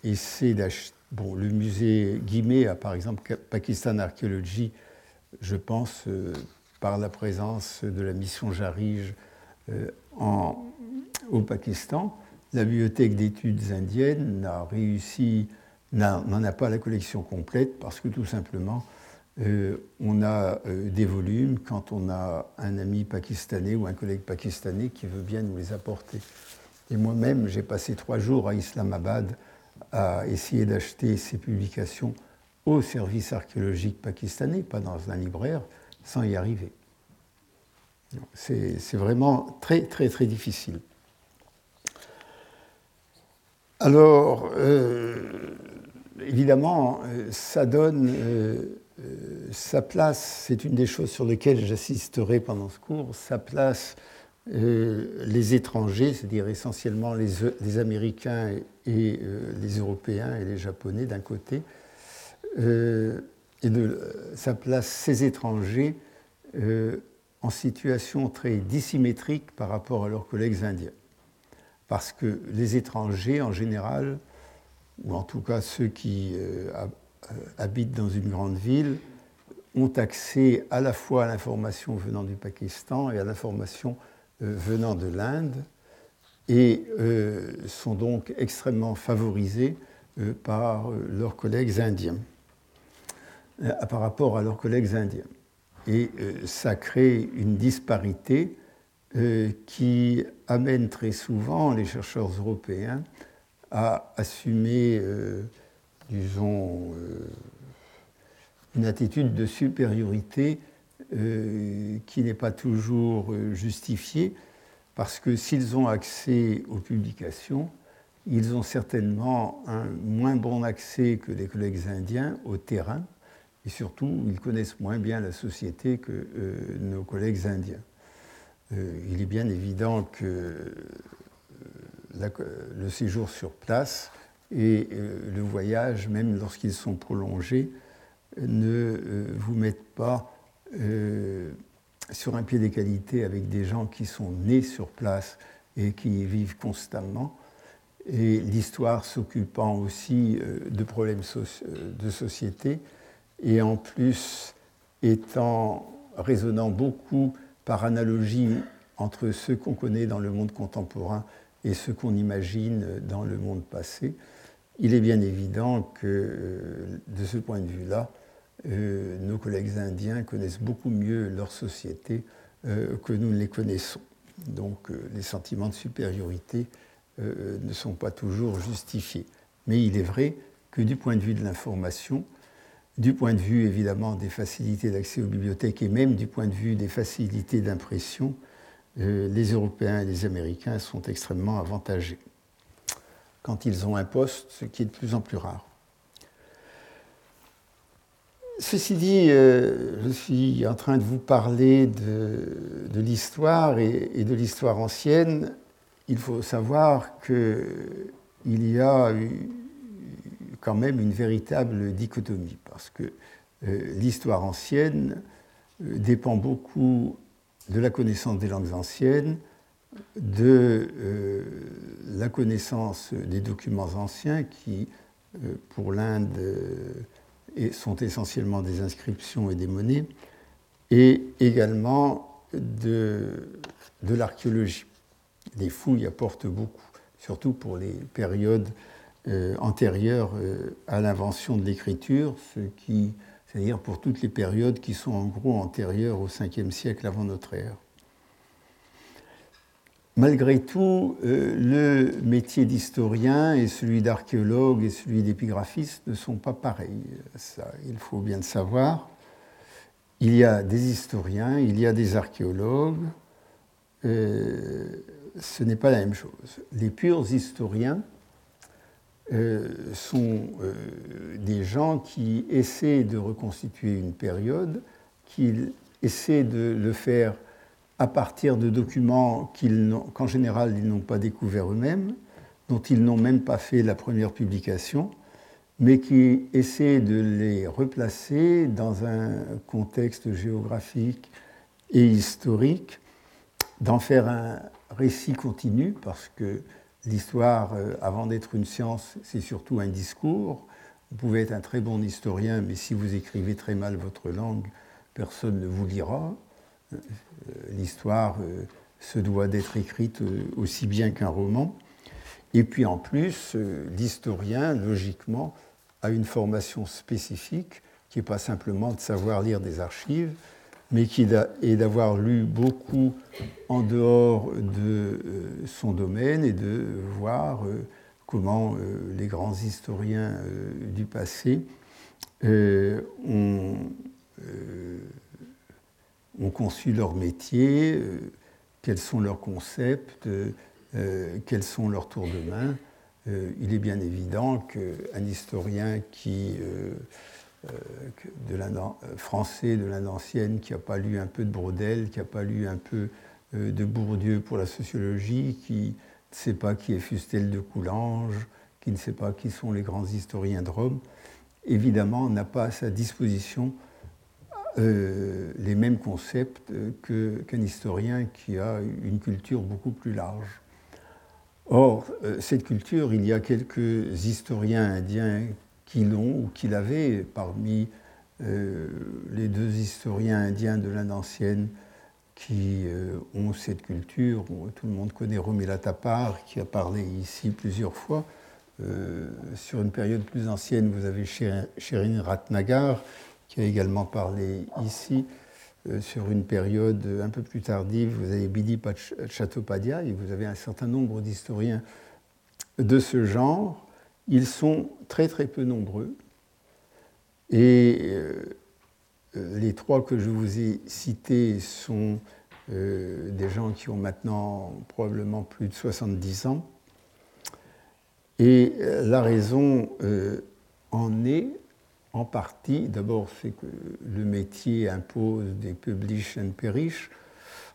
essaie d'acheter. Bon, le musée Guimet a par exemple Pakistan Archaeology, je pense, par la présence de la mission Jarige euh, au Pakistan. La bibliothèque d'études indiennes n'en a pas la collection complète parce que tout simplement, euh, on a euh, des volumes quand on a un ami pakistanais ou un collègue pakistanais qui veut bien nous les apporter. Et moi-même, j'ai passé trois jours à Islamabad à essayer d'acheter ces publications au service archéologique pakistanais, pas dans un libraire, sans y arriver. C'est vraiment très, très, très difficile. Alors, euh, évidemment, ça donne euh, sa place, c'est une des choses sur lesquelles j'assisterai pendant ce cours, ça place euh, les étrangers, c'est-à-dire essentiellement les, Américains et, les Européens et les Japonais d'un côté, et de, ça place ces étrangers en situation très dissymétrique par rapport à leurs collègues indiens. Parce que les étrangers, en général, ou en tout cas ceux qui euh, euh, habitent dans une grande ville, ont accès à la fois à l'information venant du Pakistan et à l'information euh, venant de l'Inde, et sont donc extrêmement favorisés par leurs collègues indiens, par rapport à leurs collègues indiens. Et euh, ça crée une disparité euh, qui amène très souvent les chercheurs européens à assumer, euh, disons, une attitude de supériorité qui n'est pas toujours justifiée, parce que s'ils ont accès aux publications, ils ont certainement un moins bon accès que les collègues indiens au terrain, et surtout, ils connaissent moins bien la société que euh, nos collègues indiens. Euh, il est bien évident que euh, le séjour sur place et le voyage, même lorsqu'ils sont prolongés, ne vous mettent pas sur un pied d'égalité avec des gens qui sont nés sur place et qui y vivent constamment, et l'histoire s'occupant aussi de problèmes de société, et en plus étant résonnant beaucoup par analogie entre ce qu'on connaît dans le monde contemporain et ce qu'on imagine dans le monde passé, il est bien évident que euh, de ce point de vue-là, euh, nos collègues indiens connaissent beaucoup mieux leur société euh, que nous ne les connaissons. Donc les sentiments de supériorité ne sont pas toujours justifiés. Mais il est vrai que du point de vue de l'information, du point de vue évidemment des facilités d'accès aux bibliothèques et même du point de vue des facilités d'impression, euh, les Européens et les Américains sont extrêmement avantagés quand ils ont un poste, ce qui est de plus en plus rare. Ceci dit, euh, je suis en train de vous parler de, l'histoire et, de l'histoire ancienne. Il faut savoir qu'il y a eu quand même une véritable dichotomie, parce que euh, l'histoire ancienne euh, dépend beaucoup de la connaissance des langues anciennes, de euh, la connaissance des documents anciens qui, pour l'Inde, sont essentiellement des inscriptions et des monnaies, et également de, de l'archéologie. Les fouilles apportent beaucoup, surtout pour les périodes euh, antérieure euh, à l'invention de l'écriture, ce qui, c'est-à-dire pour toutes les périodes qui sont en gros antérieures au 5e siècle avant notre ère. Malgré tout, euh, le métier d'historien et celui d'archéologue et celui d'épigraphiste ne sont pas pareils. Ça, il faut bien le savoir. Il y a des historiens, il y a des archéologues. ce n'est pas la même chose. Les purs historiens euh, sont euh, des gens qui essaient de reconstituer une période, qui essaient de le faire à partir de documents qu'en général ils n'ont pas découverts eux-mêmes, dont ils n'ont même pas fait la première publication, mais qui essaient de les replacer dans un contexte géographique et historique, d'en faire un récit continu, parce que L'histoire, euh, avant d'être une science, c'est surtout un discours. Vous pouvez être un très bon historien, mais si vous écrivez très mal votre langue, personne ne vous lira. Euh, l'histoire euh, se doit d'être écrite aussi bien qu'un roman. Et puis en plus, l'historien, logiquement, a une formation spécifique qui n'est pas simplement de savoir lire des archives, mais qui est d'avoir lu beaucoup en dehors de euh, son domaine et de voir euh, comment euh, les grands historiens du passé ont, ont, conçu leur métier, quels sont leurs concepts, quels sont leurs tours de main. il est bien évident qu'un historien qui de euh, français de l'Inde ancienne qui n'a pas lu un peu de Brodel, qui n'a pas lu un peu euh, de Bourdieu pour la sociologie, qui ne sait pas qui est Fustel de Coulanges, qui ne sait pas qui sont les grands historiens de Rome, évidemment n'a pas à sa disposition les mêmes concepts qu'un historien qui a une culture beaucoup plus large. Or, cette culture, il y a quelques historiens indiens qui l'ont ou qui l'avaient parmi euh, les deux historiens indiens de l'Inde ancienne qui euh, ont cette culture. Tout le monde connaît Romila Tapar, qui a parlé ici plusieurs fois. Euh, sur une période plus ancienne, vous avez Sherin Ratnagar, qui a également parlé ici. sur une période un peu plus tardive, vous avez Bidi Chattopadhyay, et vous avez un certain nombre d'historiens de ce genre ils sont très très peu nombreux. Et euh, les trois que je vous ai cités sont euh, des gens qui ont maintenant probablement plus de 70 ans. Et euh, la raison en est en partie, d'abord, c'est que le métier impose des publish and perish,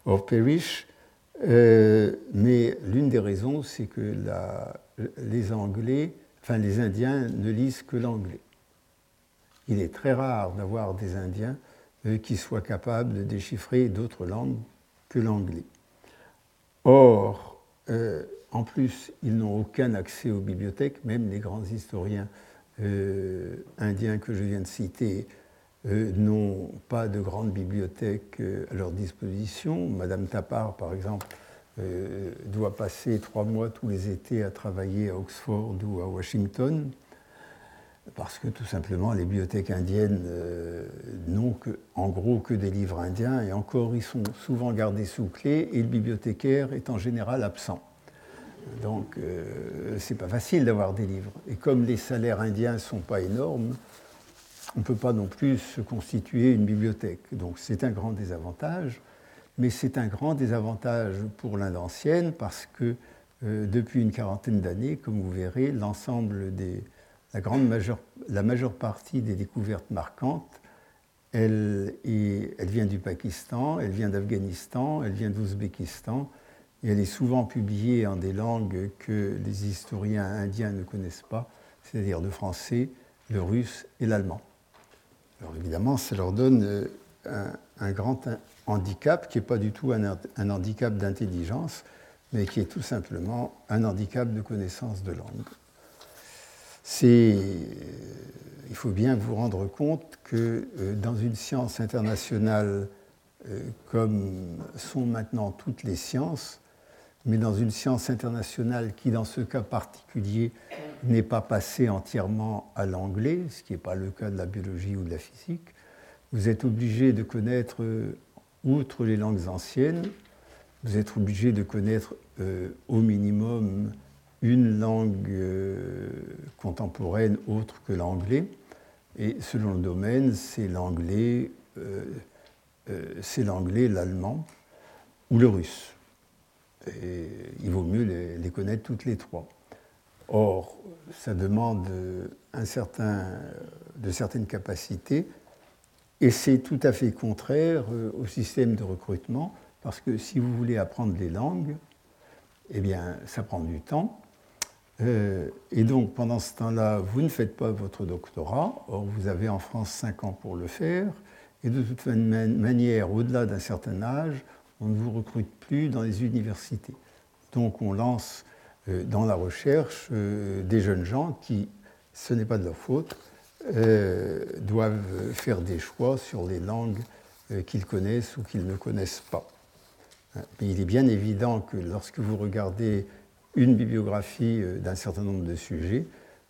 or perish, mais l'une des raisons, c'est que les Anglais enfin les Indiens ne lisent que l'anglais. il est très rare d'avoir des Indiens qui soient capables de déchiffrer d'autres langues que l'anglais. Or, en plus, ils n'ont aucun accès aux bibliothèques, même les grands historiens euh, indiens que je viens de citer euh, n'ont pas de grandes bibliothèques euh, à leur disposition. Madame Tapar, par exemple, doit passer trois mois tous les étés à travailler à Oxford ou à Washington, parce que tout simplement les bibliothèques indiennes n'ont en gros que des livres indiens, et encore ils sont souvent gardés sous clé, et le bibliothécaire est en général absent. Donc, euh, c'est pas facile d'avoir des livres. Et comme les salaires indiens ne sont pas énormes, on ne peut pas non plus se constituer une bibliothèque. Donc, c'est un grand désavantage. Mais c'est un grand désavantage pour l'Inde ancienne parce que euh, depuis une quarantaine d'années, comme vous verrez, l'ensemble des. La, grande majeure, la majeure partie des découvertes marquantes, elle, elle vient du Pakistan, elle vient d'Afghanistan, elle vient d'Ouzbékistan et elle est souvent publiée en des langues que les historiens indiens ne connaissent pas, c'est-à-dire le français, le russe et l'allemand. Alors évidemment, ça leur donne euh, un, grand handicap qui n'est pas du tout un, handicap d'intelligence, mais qui est tout simplement un handicap de connaissance de langue. Il faut bien vous rendre compte que euh, dans une science internationale euh, comme sont maintenant toutes les sciences, mais dans une science internationale qui, dans ce cas particulier, n'est pas passée entièrement à l'anglais, ce qui n'est pas le cas de la biologie ou de la physique, vous êtes obligé de connaître, euh, outre les langues anciennes, vous êtes obligé de connaître euh, au minimum une langue euh, contemporaine autre que l'anglais. Et selon le domaine, c'est l'anglais, c'est l'anglais, l'allemand ou le russe. Il vaut mieux les, connaître toutes les trois. Or, ça demande un certain, de certaines capacités et c'est tout à fait contraire euh, au système de recrutement parce que si vous voulez apprendre les langues, eh bien, ça prend du temps. Euh, et donc, pendant ce temps-là, vous ne faites pas votre doctorat. Or, vous avez en France 5 ans pour le faire. Et de toute manière, au-delà d'un certain âge, on ne vous recrute plus dans les universités. Donc on lance euh, dans la recherche des jeunes gens qui, ce n'est pas de leur faute, euh, doivent faire des choix sur les langues qu'ils connaissent ou qu'ils ne connaissent pas. Mais il est bien évident que lorsque vous regardez une bibliographie d'un certain nombre de sujets,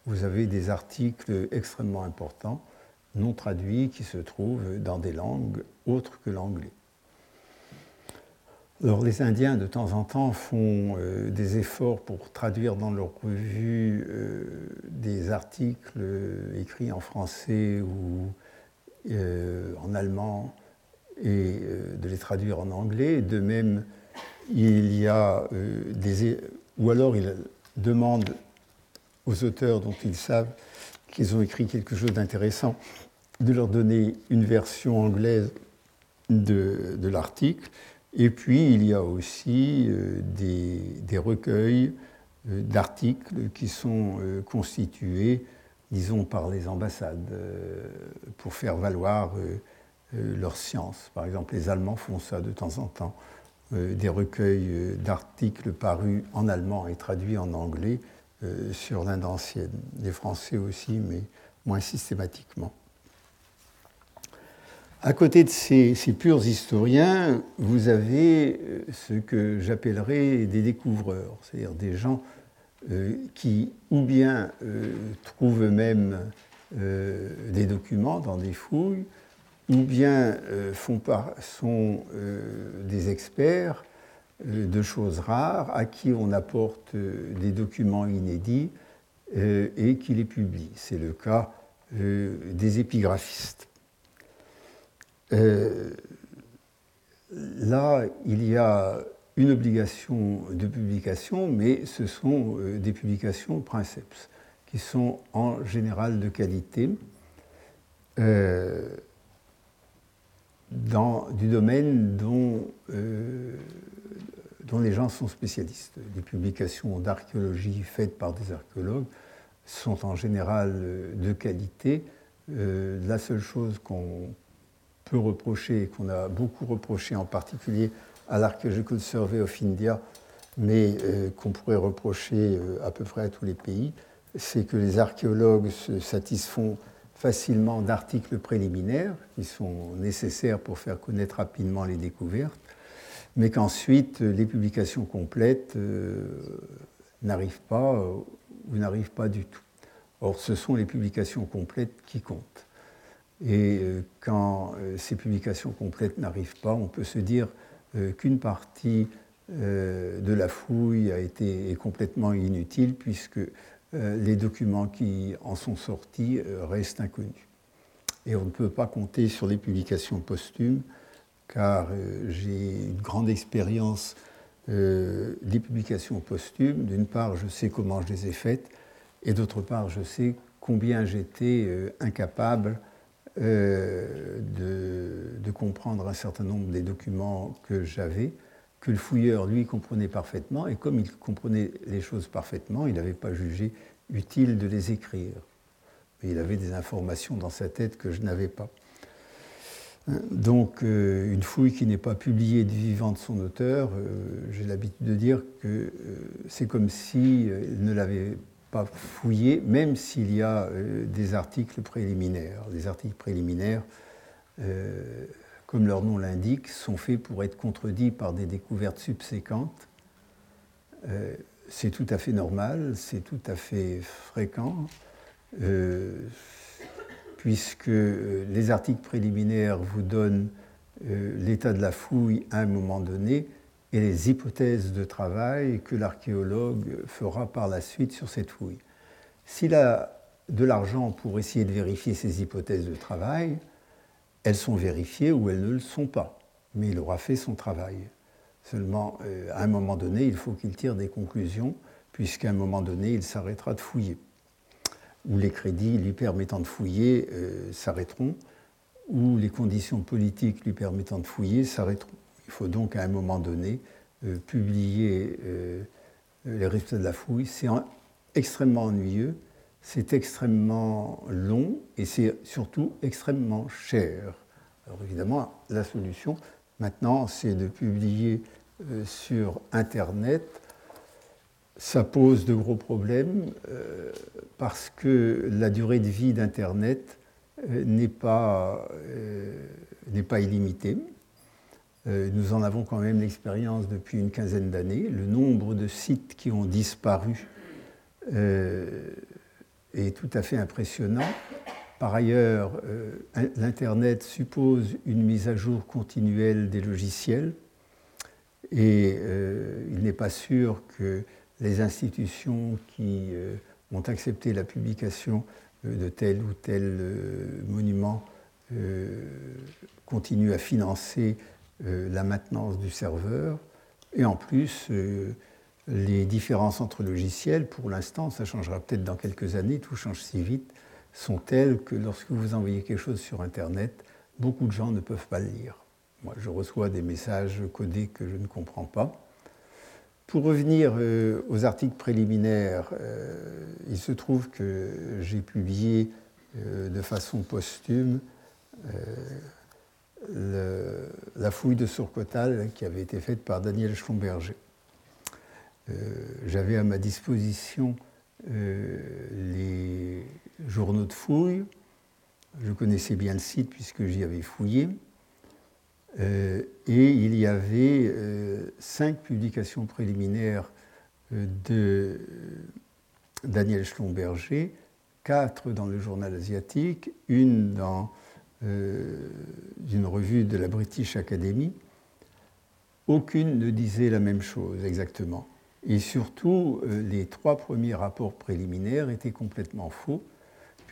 vous avez des articles extrêmement importants, non traduits, qui se trouvent dans des langues autres que l'anglais. Alors, les Indiens, de temps en temps, font euh, des efforts pour traduire dans leurs revues euh, des articles euh, écrits en français ou en allemand et de les traduire en anglais. De même, il y a des. ou alors ils demandent aux auteurs dont ils savent qu'ils ont écrit quelque chose d'intéressant de leur donner une version anglaise de, de l'article et puis, il y a aussi euh, des, recueils euh, d'articles qui sont euh, constitués, disons, par les ambassades pour faire valoir leur science. Par exemple, les Allemands font ça de temps en temps. Des recueils d'articles parus en allemand et traduits en anglais sur l'Inde ancienne. Les Français aussi, mais moins systématiquement. À côté de ces, purs historiens, vous avez euh, ce que j'appellerais des découvreurs, c'est-à-dire des gens euh, qui ou bien euh, trouvent eux-mêmes des documents dans des fouilles, ou bien sont des experts de choses rares à qui on apporte des documents inédits et qui les publient. C'est le cas des épigraphistes. Euh, là, il y a une obligation de publication, mais ce sont euh, des publications princeps, qui sont en général de qualité, euh, dans, du domaine dont, dont les gens sont spécialistes. Les publications d'archéologie faites par des archéologues sont en général de qualité, la seule chose qu'on peut reprocher, qu'on a beaucoup reproché en particulier à l'Archaeological Survey of India, mais qu'on pourrait reprocher à peu près à tous les pays, c'est que les archéologues se satisfont facilement d'articles préliminaires qui sont nécessaires pour faire connaître rapidement les découvertes, mais qu'ensuite les publications complètes euh, n'arrivent pas euh, ou n'arrivent pas du tout. Or, ce sont les publications complètes qui comptent. Et euh, quand ces publications complètes n'arrivent pas, on peut se dire qu'une partie de la fouille a été est complètement inutile puisque euh, les documents qui en sont sortis euh, restent inconnus. Et on ne peut pas compter sur les publications posthumes, car euh, j'ai une grande expérience des publications posthumes. D'une part, je sais comment je les ai faites, et d'autre part, je sais combien j'étais incapable de, de, comprendre un certain nombre des documents que j'avais, que le fouilleur, lui, comprenait parfaitement, et comme il comprenait les choses parfaitement, il n'avait pas jugé utile de les écrire. il avait des informations dans sa tête que je n'avais pas. Donc, euh, une fouille qui n'est pas publiée du vivant de son auteur, euh, j'ai l'habitude de dire que euh, c'est comme s'il ne l'avait pas fouillé, même s'il y a des articles préliminaires. Les articles préliminaires, comme leur nom l'indique, sont faits pour être contredits par des découvertes subséquentes. Euh, c'est tout à fait normal, c'est tout à fait fréquent, euh, puisque les articles préliminaires vous donnent euh, l'état de la fouille à un moment donné et les hypothèses de travail que l'archéologue fera par la suite sur cette fouille. S'il a de l'argent pour essayer de vérifier ces hypothèses de travail, elles sont vérifiées ou elles ne le sont pas, mais il aura fait son travail. Seulement, euh, à un moment donné, il faut qu'il tire des conclusions, puisqu'à un moment donné, il s'arrêtera de fouiller. Ou les crédits lui permettant de fouiller euh, s'arrêteront, ou les conditions politiques lui permettant de fouiller s'arrêteront. Il faut donc à un moment donné euh, publier les résultats de la fouille. C'est extrêmement ennuyeux, c'est extrêmement long et c'est surtout extrêmement cher. Alors évidemment, la solution maintenant, c'est de publier euh, sur Internet. Ça pose de gros problèmes euh, parce que la durée de vie d'Internet euh, n'est pas illimitée. Nous en avons quand même l'expérience depuis une quinzaine d'années. Le nombre de sites qui ont disparu est tout à fait impressionnant. Par ailleurs, euh, l'Internet suppose une mise à jour continuelle des logiciels et euh, il n'est pas sûr que les institutions qui euh, ont accepté la publication de tel ou tel monument continuent à financer la maintenance du serveur. Et en plus, les différences entre logiciels, pour l'instant, ça changera peut-être dans quelques années, tout change si vite, sont telles que lorsque vous envoyez quelque chose sur Internet, beaucoup de gens ne peuvent pas le lire. Moi, je reçois des messages codés que je ne comprends pas. Pour revenir euh, aux articles préliminaires, euh, il se trouve que j'ai publié euh, de façon posthume la fouille de Sourcotal qui avait été faite par Daniel Schlumberger. J'avais à ma disposition les journaux de fouille. Je connaissais bien le site puisque j'y avais fouillé. Euh, et il y avait euh, cinq publications préliminaires euh, de Daniel Schlumberger, quatre dans le journal asiatique, une dans une revue de la British Academy. Aucune ne disait la même chose exactement. Et surtout, les trois premiers rapports préliminaires étaient complètement faux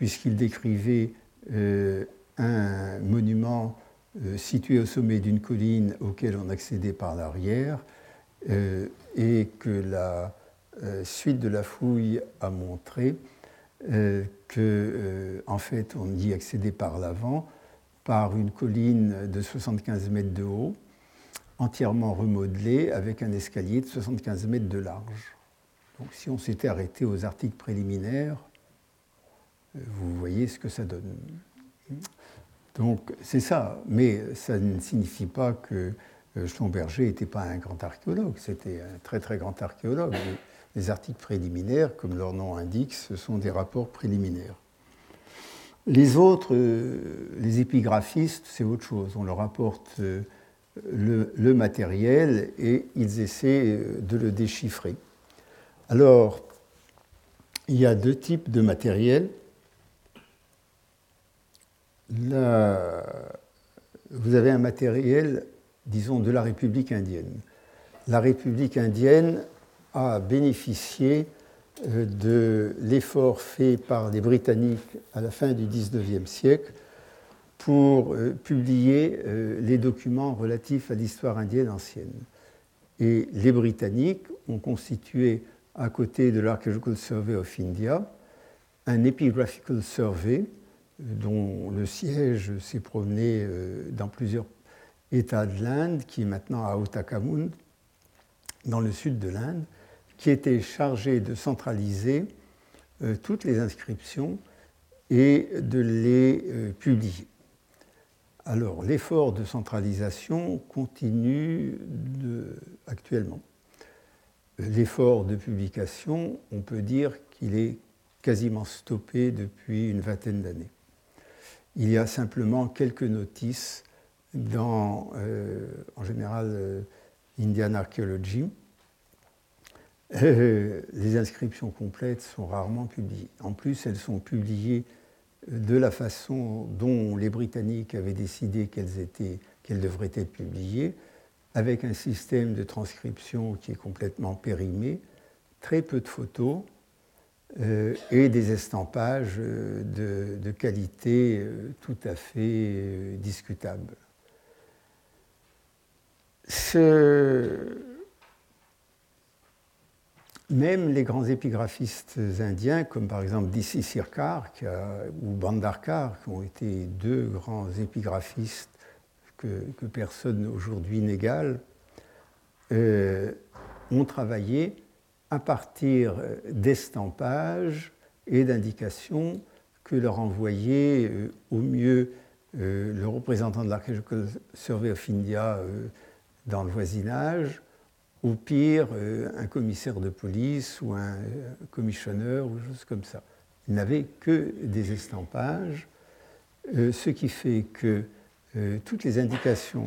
puisqu'il décrivait euh, un monument euh, situé au sommet d'une colline auquel on accédait par l'arrière, euh, et que la suite de la fouille a montré que, en fait, on y accédait par l'avant, par une colline de 75 mètres de haut, entièrement remodelée, avec un escalier de 75 mètres de large. Donc, si on s'était arrêté aux articles préliminaires, vous voyez ce que ça donne. Donc c'est ça, mais ça ne signifie pas que Schlumberger n'était pas un grand archéologue, c'était un très très grand archéologue. Les articles préliminaires, comme leur nom indique, ce sont des rapports préliminaires. Les autres, les épigraphistes, c'est autre chose. On leur apporte le, matériel et ils essaient de le déchiffrer. Alors, il y a deux types de matériel. Vous avez un matériel, disons, de la République indienne. La République indienne a bénéficié euh, de l'effort fait par les Britanniques à la fin du XIXe siècle pour euh, publier euh, les documents relatifs à l'histoire indienne ancienne. Et les Britanniques ont constitué, à côté de l'Archaeological Survey of India, un Epigraphical Survey dont le siège s'est promené euh, dans plusieurs États de l'Inde, qui est maintenant à Otakamund, dans le sud de l'Inde, qui était chargé de centraliser toutes les inscriptions et de les publier. Alors, l'effort de centralisation continue actuellement. L'effort de publication, on peut dire qu'il est quasiment stoppé depuis une vingtaine d'années. Il y a simplement quelques notices dans, euh, en général, euh, Indian Archaeology. Euh, les inscriptions complètes sont rarement publiées. En plus, elles sont publiées de la façon dont les Britanniques avaient décidé qu'elles devraient être publiées, avec un système de transcription qui est complètement périmé, très peu de photos euh, et des estampages euh, de, qualité euh, tout à fait discutable. Ce, même les grands épigraphistes indiens, comme par exemple D.C. Sirkar ou Bandarkar, qui ont été deux grands épigraphistes que, personne aujourd'hui n'égale, euh, ont travaillé à partir d'estampages et d'indications que leur envoyait euh, au mieux euh, le représentant de l'Archaeological Survey of India dans le voisinage, au pire euh, un commissaire de police ou un commissionneur ou chose comme ça. Il n'avait que des estampages, euh, ce qui fait que euh, toutes les indications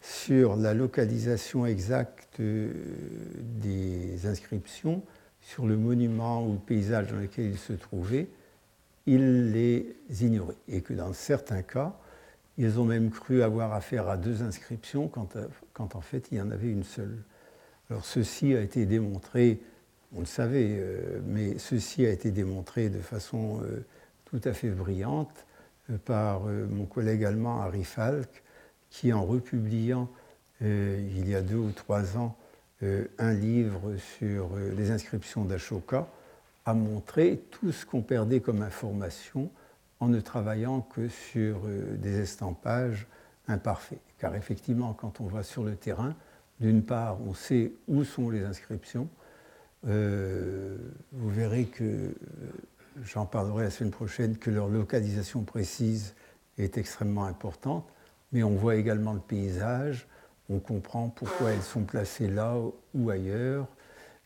sur la localisation exacte des inscriptions, sur le monument ou le paysage dans lequel il se trouvait, il les ignorait. Et que dans certains cas, ils ont même cru avoir affaire à deux inscriptions quand, quand en fait il y en avait une seule. Alors ceci a été démontré, on le savait, euh, mais ceci a été démontré de façon euh, tout à fait brillante euh, par mon collègue allemand Harry Falk, qui en republiant il y a deux ou trois ans un livre sur les inscriptions d'Ashoka, a montré tout ce qu'on perdait comme information en ne travaillant que sur des estampages imparfaits. Car effectivement, quand on va sur le terrain, d'une part, on sait où sont les inscriptions. Euh, vous verrez que, euh, j'en parlerai la semaine prochaine, que leur localisation précise est extrêmement importante, mais on voit également le paysage, on comprend pourquoi elles sont placées là ou ailleurs,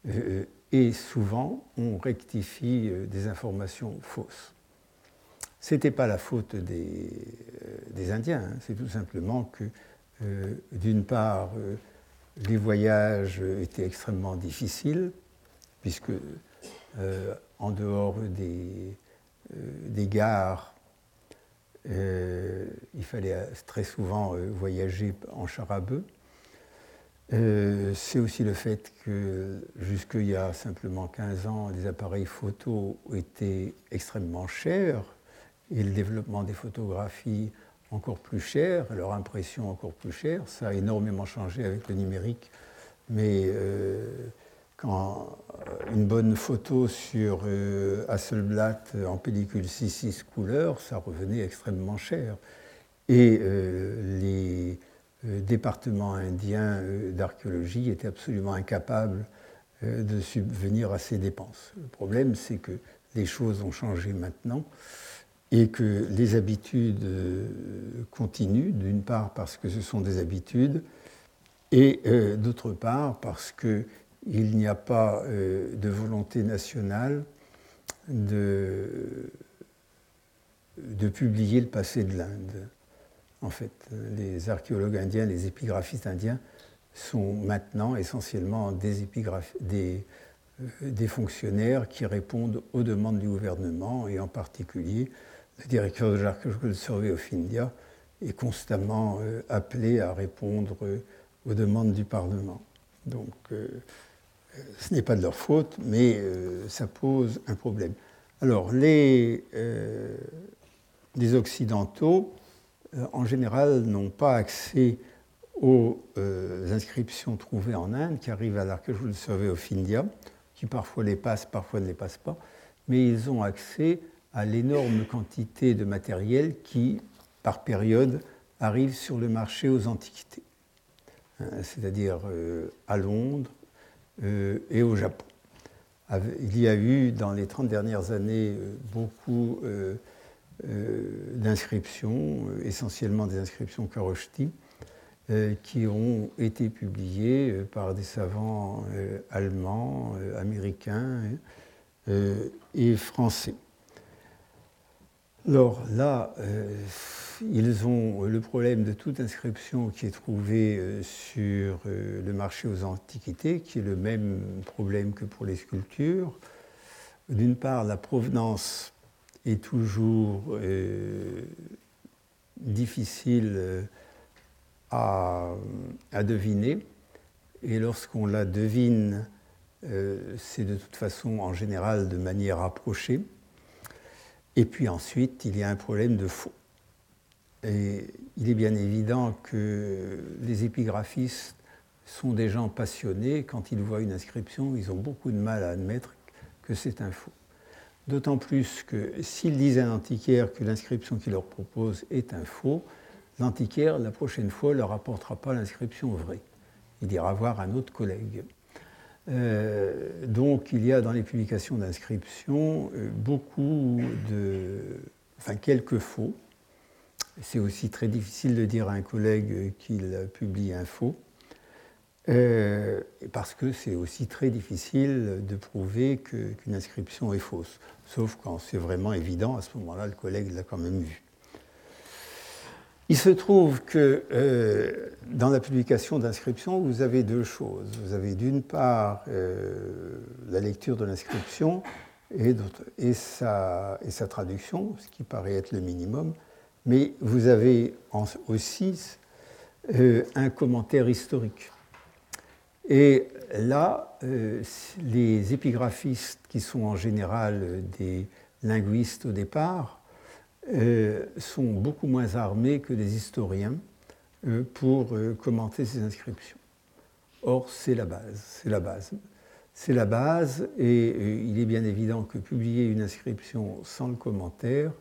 euh, et souvent on rectifie des informations fausses. Ce n'était pas la faute des, Indiens, hein. c'est tout simplement que, d'une part, les voyages étaient extrêmement difficiles, puisque euh, en dehors des, euh, gares, euh, il fallait très souvent voyager en char. C'est aussi le fait que jusqu'il y a simplement 15 ans, les appareils photo étaient extrêmement chers et le développement des photographies encore plus cher, leur impression encore plus chère. Ça a énormément changé avec le numérique, mais euh, quand une bonne photo sur euh, Hasselblad en pellicule 6-6 couleurs, ça revenait extrêmement cher. Et euh, les départements indiens d'archéologie étaient absolument incapables de subvenir à ces dépenses. Le problème, c'est que les choses ont changé maintenant et que les habitudes euh, continuent, d'une part parce que ce sont des habitudes, et euh, d'autre part parce qu'il n'y a pas euh, de volonté nationale de, publier le passé de l'Inde. En fait, les archéologues indiens, les épigraphistes indiens sont maintenant essentiellement des fonctionnaires qui répondent aux demandes du gouvernement et en particulier le directeur de l'Archéological Survey of India est constamment euh, appelé à répondre euh, aux demandes du Parlement. Donc, euh, ce n'est pas de leur faute, mais ça pose un problème. Alors, les, les Occidentaux, en général, n'ont pas accès aux inscriptions trouvées en Inde qui arrivent à l'Archéological Survey of India, qui parfois les passent, parfois ne les passent pas, mais ils ont accès à l'énorme quantité de matériel qui, par période, arrive sur le marché aux antiquités, hein, c'est-à-dire euh, à Londres euh, et au Japon. Il y a eu dans les 30 dernières années euh, beaucoup d'inscriptions, essentiellement des inscriptions Karoshti, qui ont été publiées par des savants allemands, américains et français. Alors là, euh, ils ont le problème de toute inscription qui est trouvée euh, sur euh, le marché aux antiquités, qui est le même problème que pour les sculptures. D'une part, la provenance est toujours difficile à, à, deviner, et lorsqu'on la devine, c'est de toute façon en général de manière approchée. Et puis ensuite, il y a un problème de faux. Et il est bien évident que les épigraphistes sont des gens passionnés. Quand ils voient une inscription, ils ont beaucoup de mal à admettre que c'est un faux. D'autant plus que s'ils disent à l'antiquaire que l'inscription qu'il leur propose est un faux, l'antiquaire, la prochaine fois, ne leur apportera pas l'inscription vraie. Il ira voir un autre collègue. Euh, donc il y a dans les publications d'inscription euh, beaucoup de. enfin quelques faux. C'est aussi très difficile de dire à un collègue qu'il publie un faux, euh, parce que c'est aussi très difficile de prouver qu'une inscription est fausse. Sauf quand c'est vraiment évident, à ce moment-là, le collègue l'a quand même vu. Il se trouve que euh, dans la publication d'inscription, vous avez deux choses. Vous avez d'une part euh, la lecture de l'inscription et, sa, traduction, ce qui paraît être le minimum, mais vous avez aussi euh, un commentaire historique. Et là, les épigraphistes, qui sont en général des linguistes au départ, euh, sont beaucoup moins armés que les historiens euh, pour euh, commenter ces inscriptions. Or, c'est la base, c'est la base. C'est la base, et il est bien évident que publier une inscription sans le commentaire,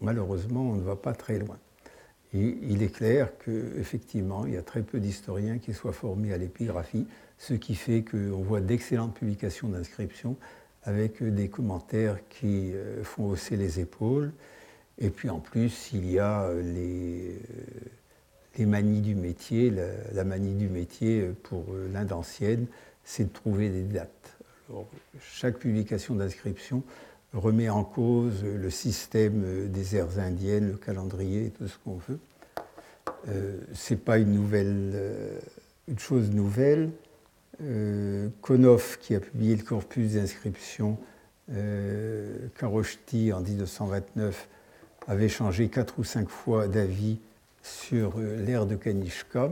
malheureusement, on ne va pas très loin. Et il est clair qu'effectivement, il y a très peu d'historiens qui soient formés à l'épigraphie, ce qui fait qu'on voit d'excellentes publications d'inscriptions avec des commentaires qui font hausser les épaules et puis en plus, il y a euh, les, euh, les manies du métier. La, manie du métier euh, pour l'Inde ancienne, c'est de trouver des dates. chaque publication d'inscription remet en cause le système des aires indiennes, le calendrier, tout ce qu'on veut. Euh, ce n'est pas une, nouvelle, une chose nouvelle. Konoff, qui a publié le corpus d'inscription euh, Karoshti en 1929, avait changé quatre ou cinq fois d'avis sur euh, l'ère de Kanishka.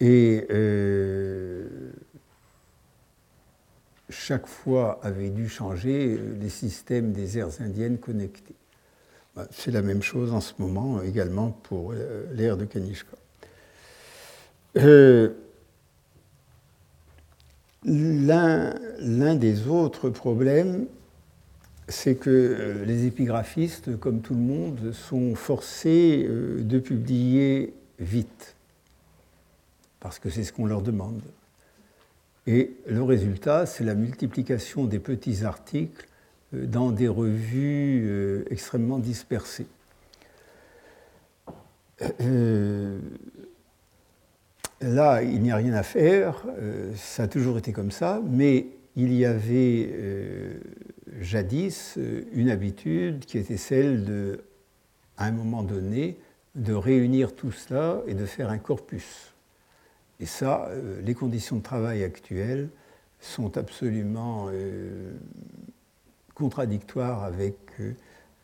Et euh, chaque fois avait dû changer euh, les systèmes des aires indiennes connectées. Bah, c'est la même chose en ce moment également pour l'ère de Kanishka. L'un des autres problèmes, c'est que euh, les épigraphistes, comme tout le monde, sont forcés euh, de publier vite, parce que c'est ce qu'on leur demande. Et le résultat, c'est la multiplication des petits articles dans des revues extrêmement dispersées. Là, il n'y a rien à faire, ça a toujours été comme ça, mais il y avait jadis une habitude qui était celle de, à un moment donné, de réunir tout cela et de faire un corpus. Et ça, euh, les conditions de travail actuelles sont absolument euh, contradictoires avec euh,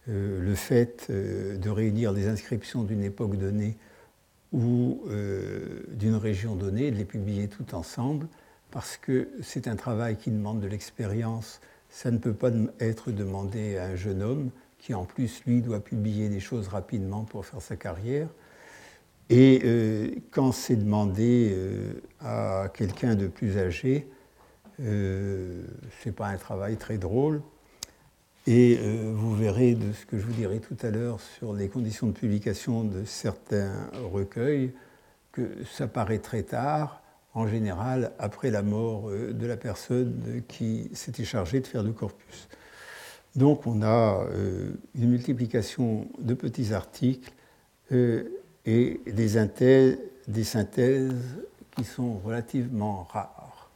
le fait de réunir des inscriptions d'une époque donnée ou d'une région donnée, de les publier tout ensemble, parce que c'est un travail qui demande de l'expérience. Ça ne peut pas être demandé à un jeune homme qui en plus, lui, doit publier des choses rapidement pour faire sa carrière. Et euh, quand c'est demandé euh, à quelqu'un de plus âgé, euh, ce n'est pas un travail très drôle. Et vous verrez de ce que je vous dirai tout à l'heure sur les conditions de publication de certains recueils que ça paraît très tard, en général après la mort de la personne qui s'était chargée de faire le corpus. Donc on a une multiplication de petits articles et des, synthèses qui sont relativement rares,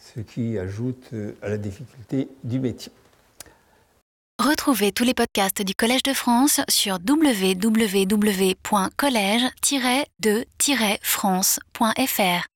ce qui ajoute euh, à la difficulté du métier. Retrouvez tous les podcasts du Collège de France sur www.collège-de-france.fr.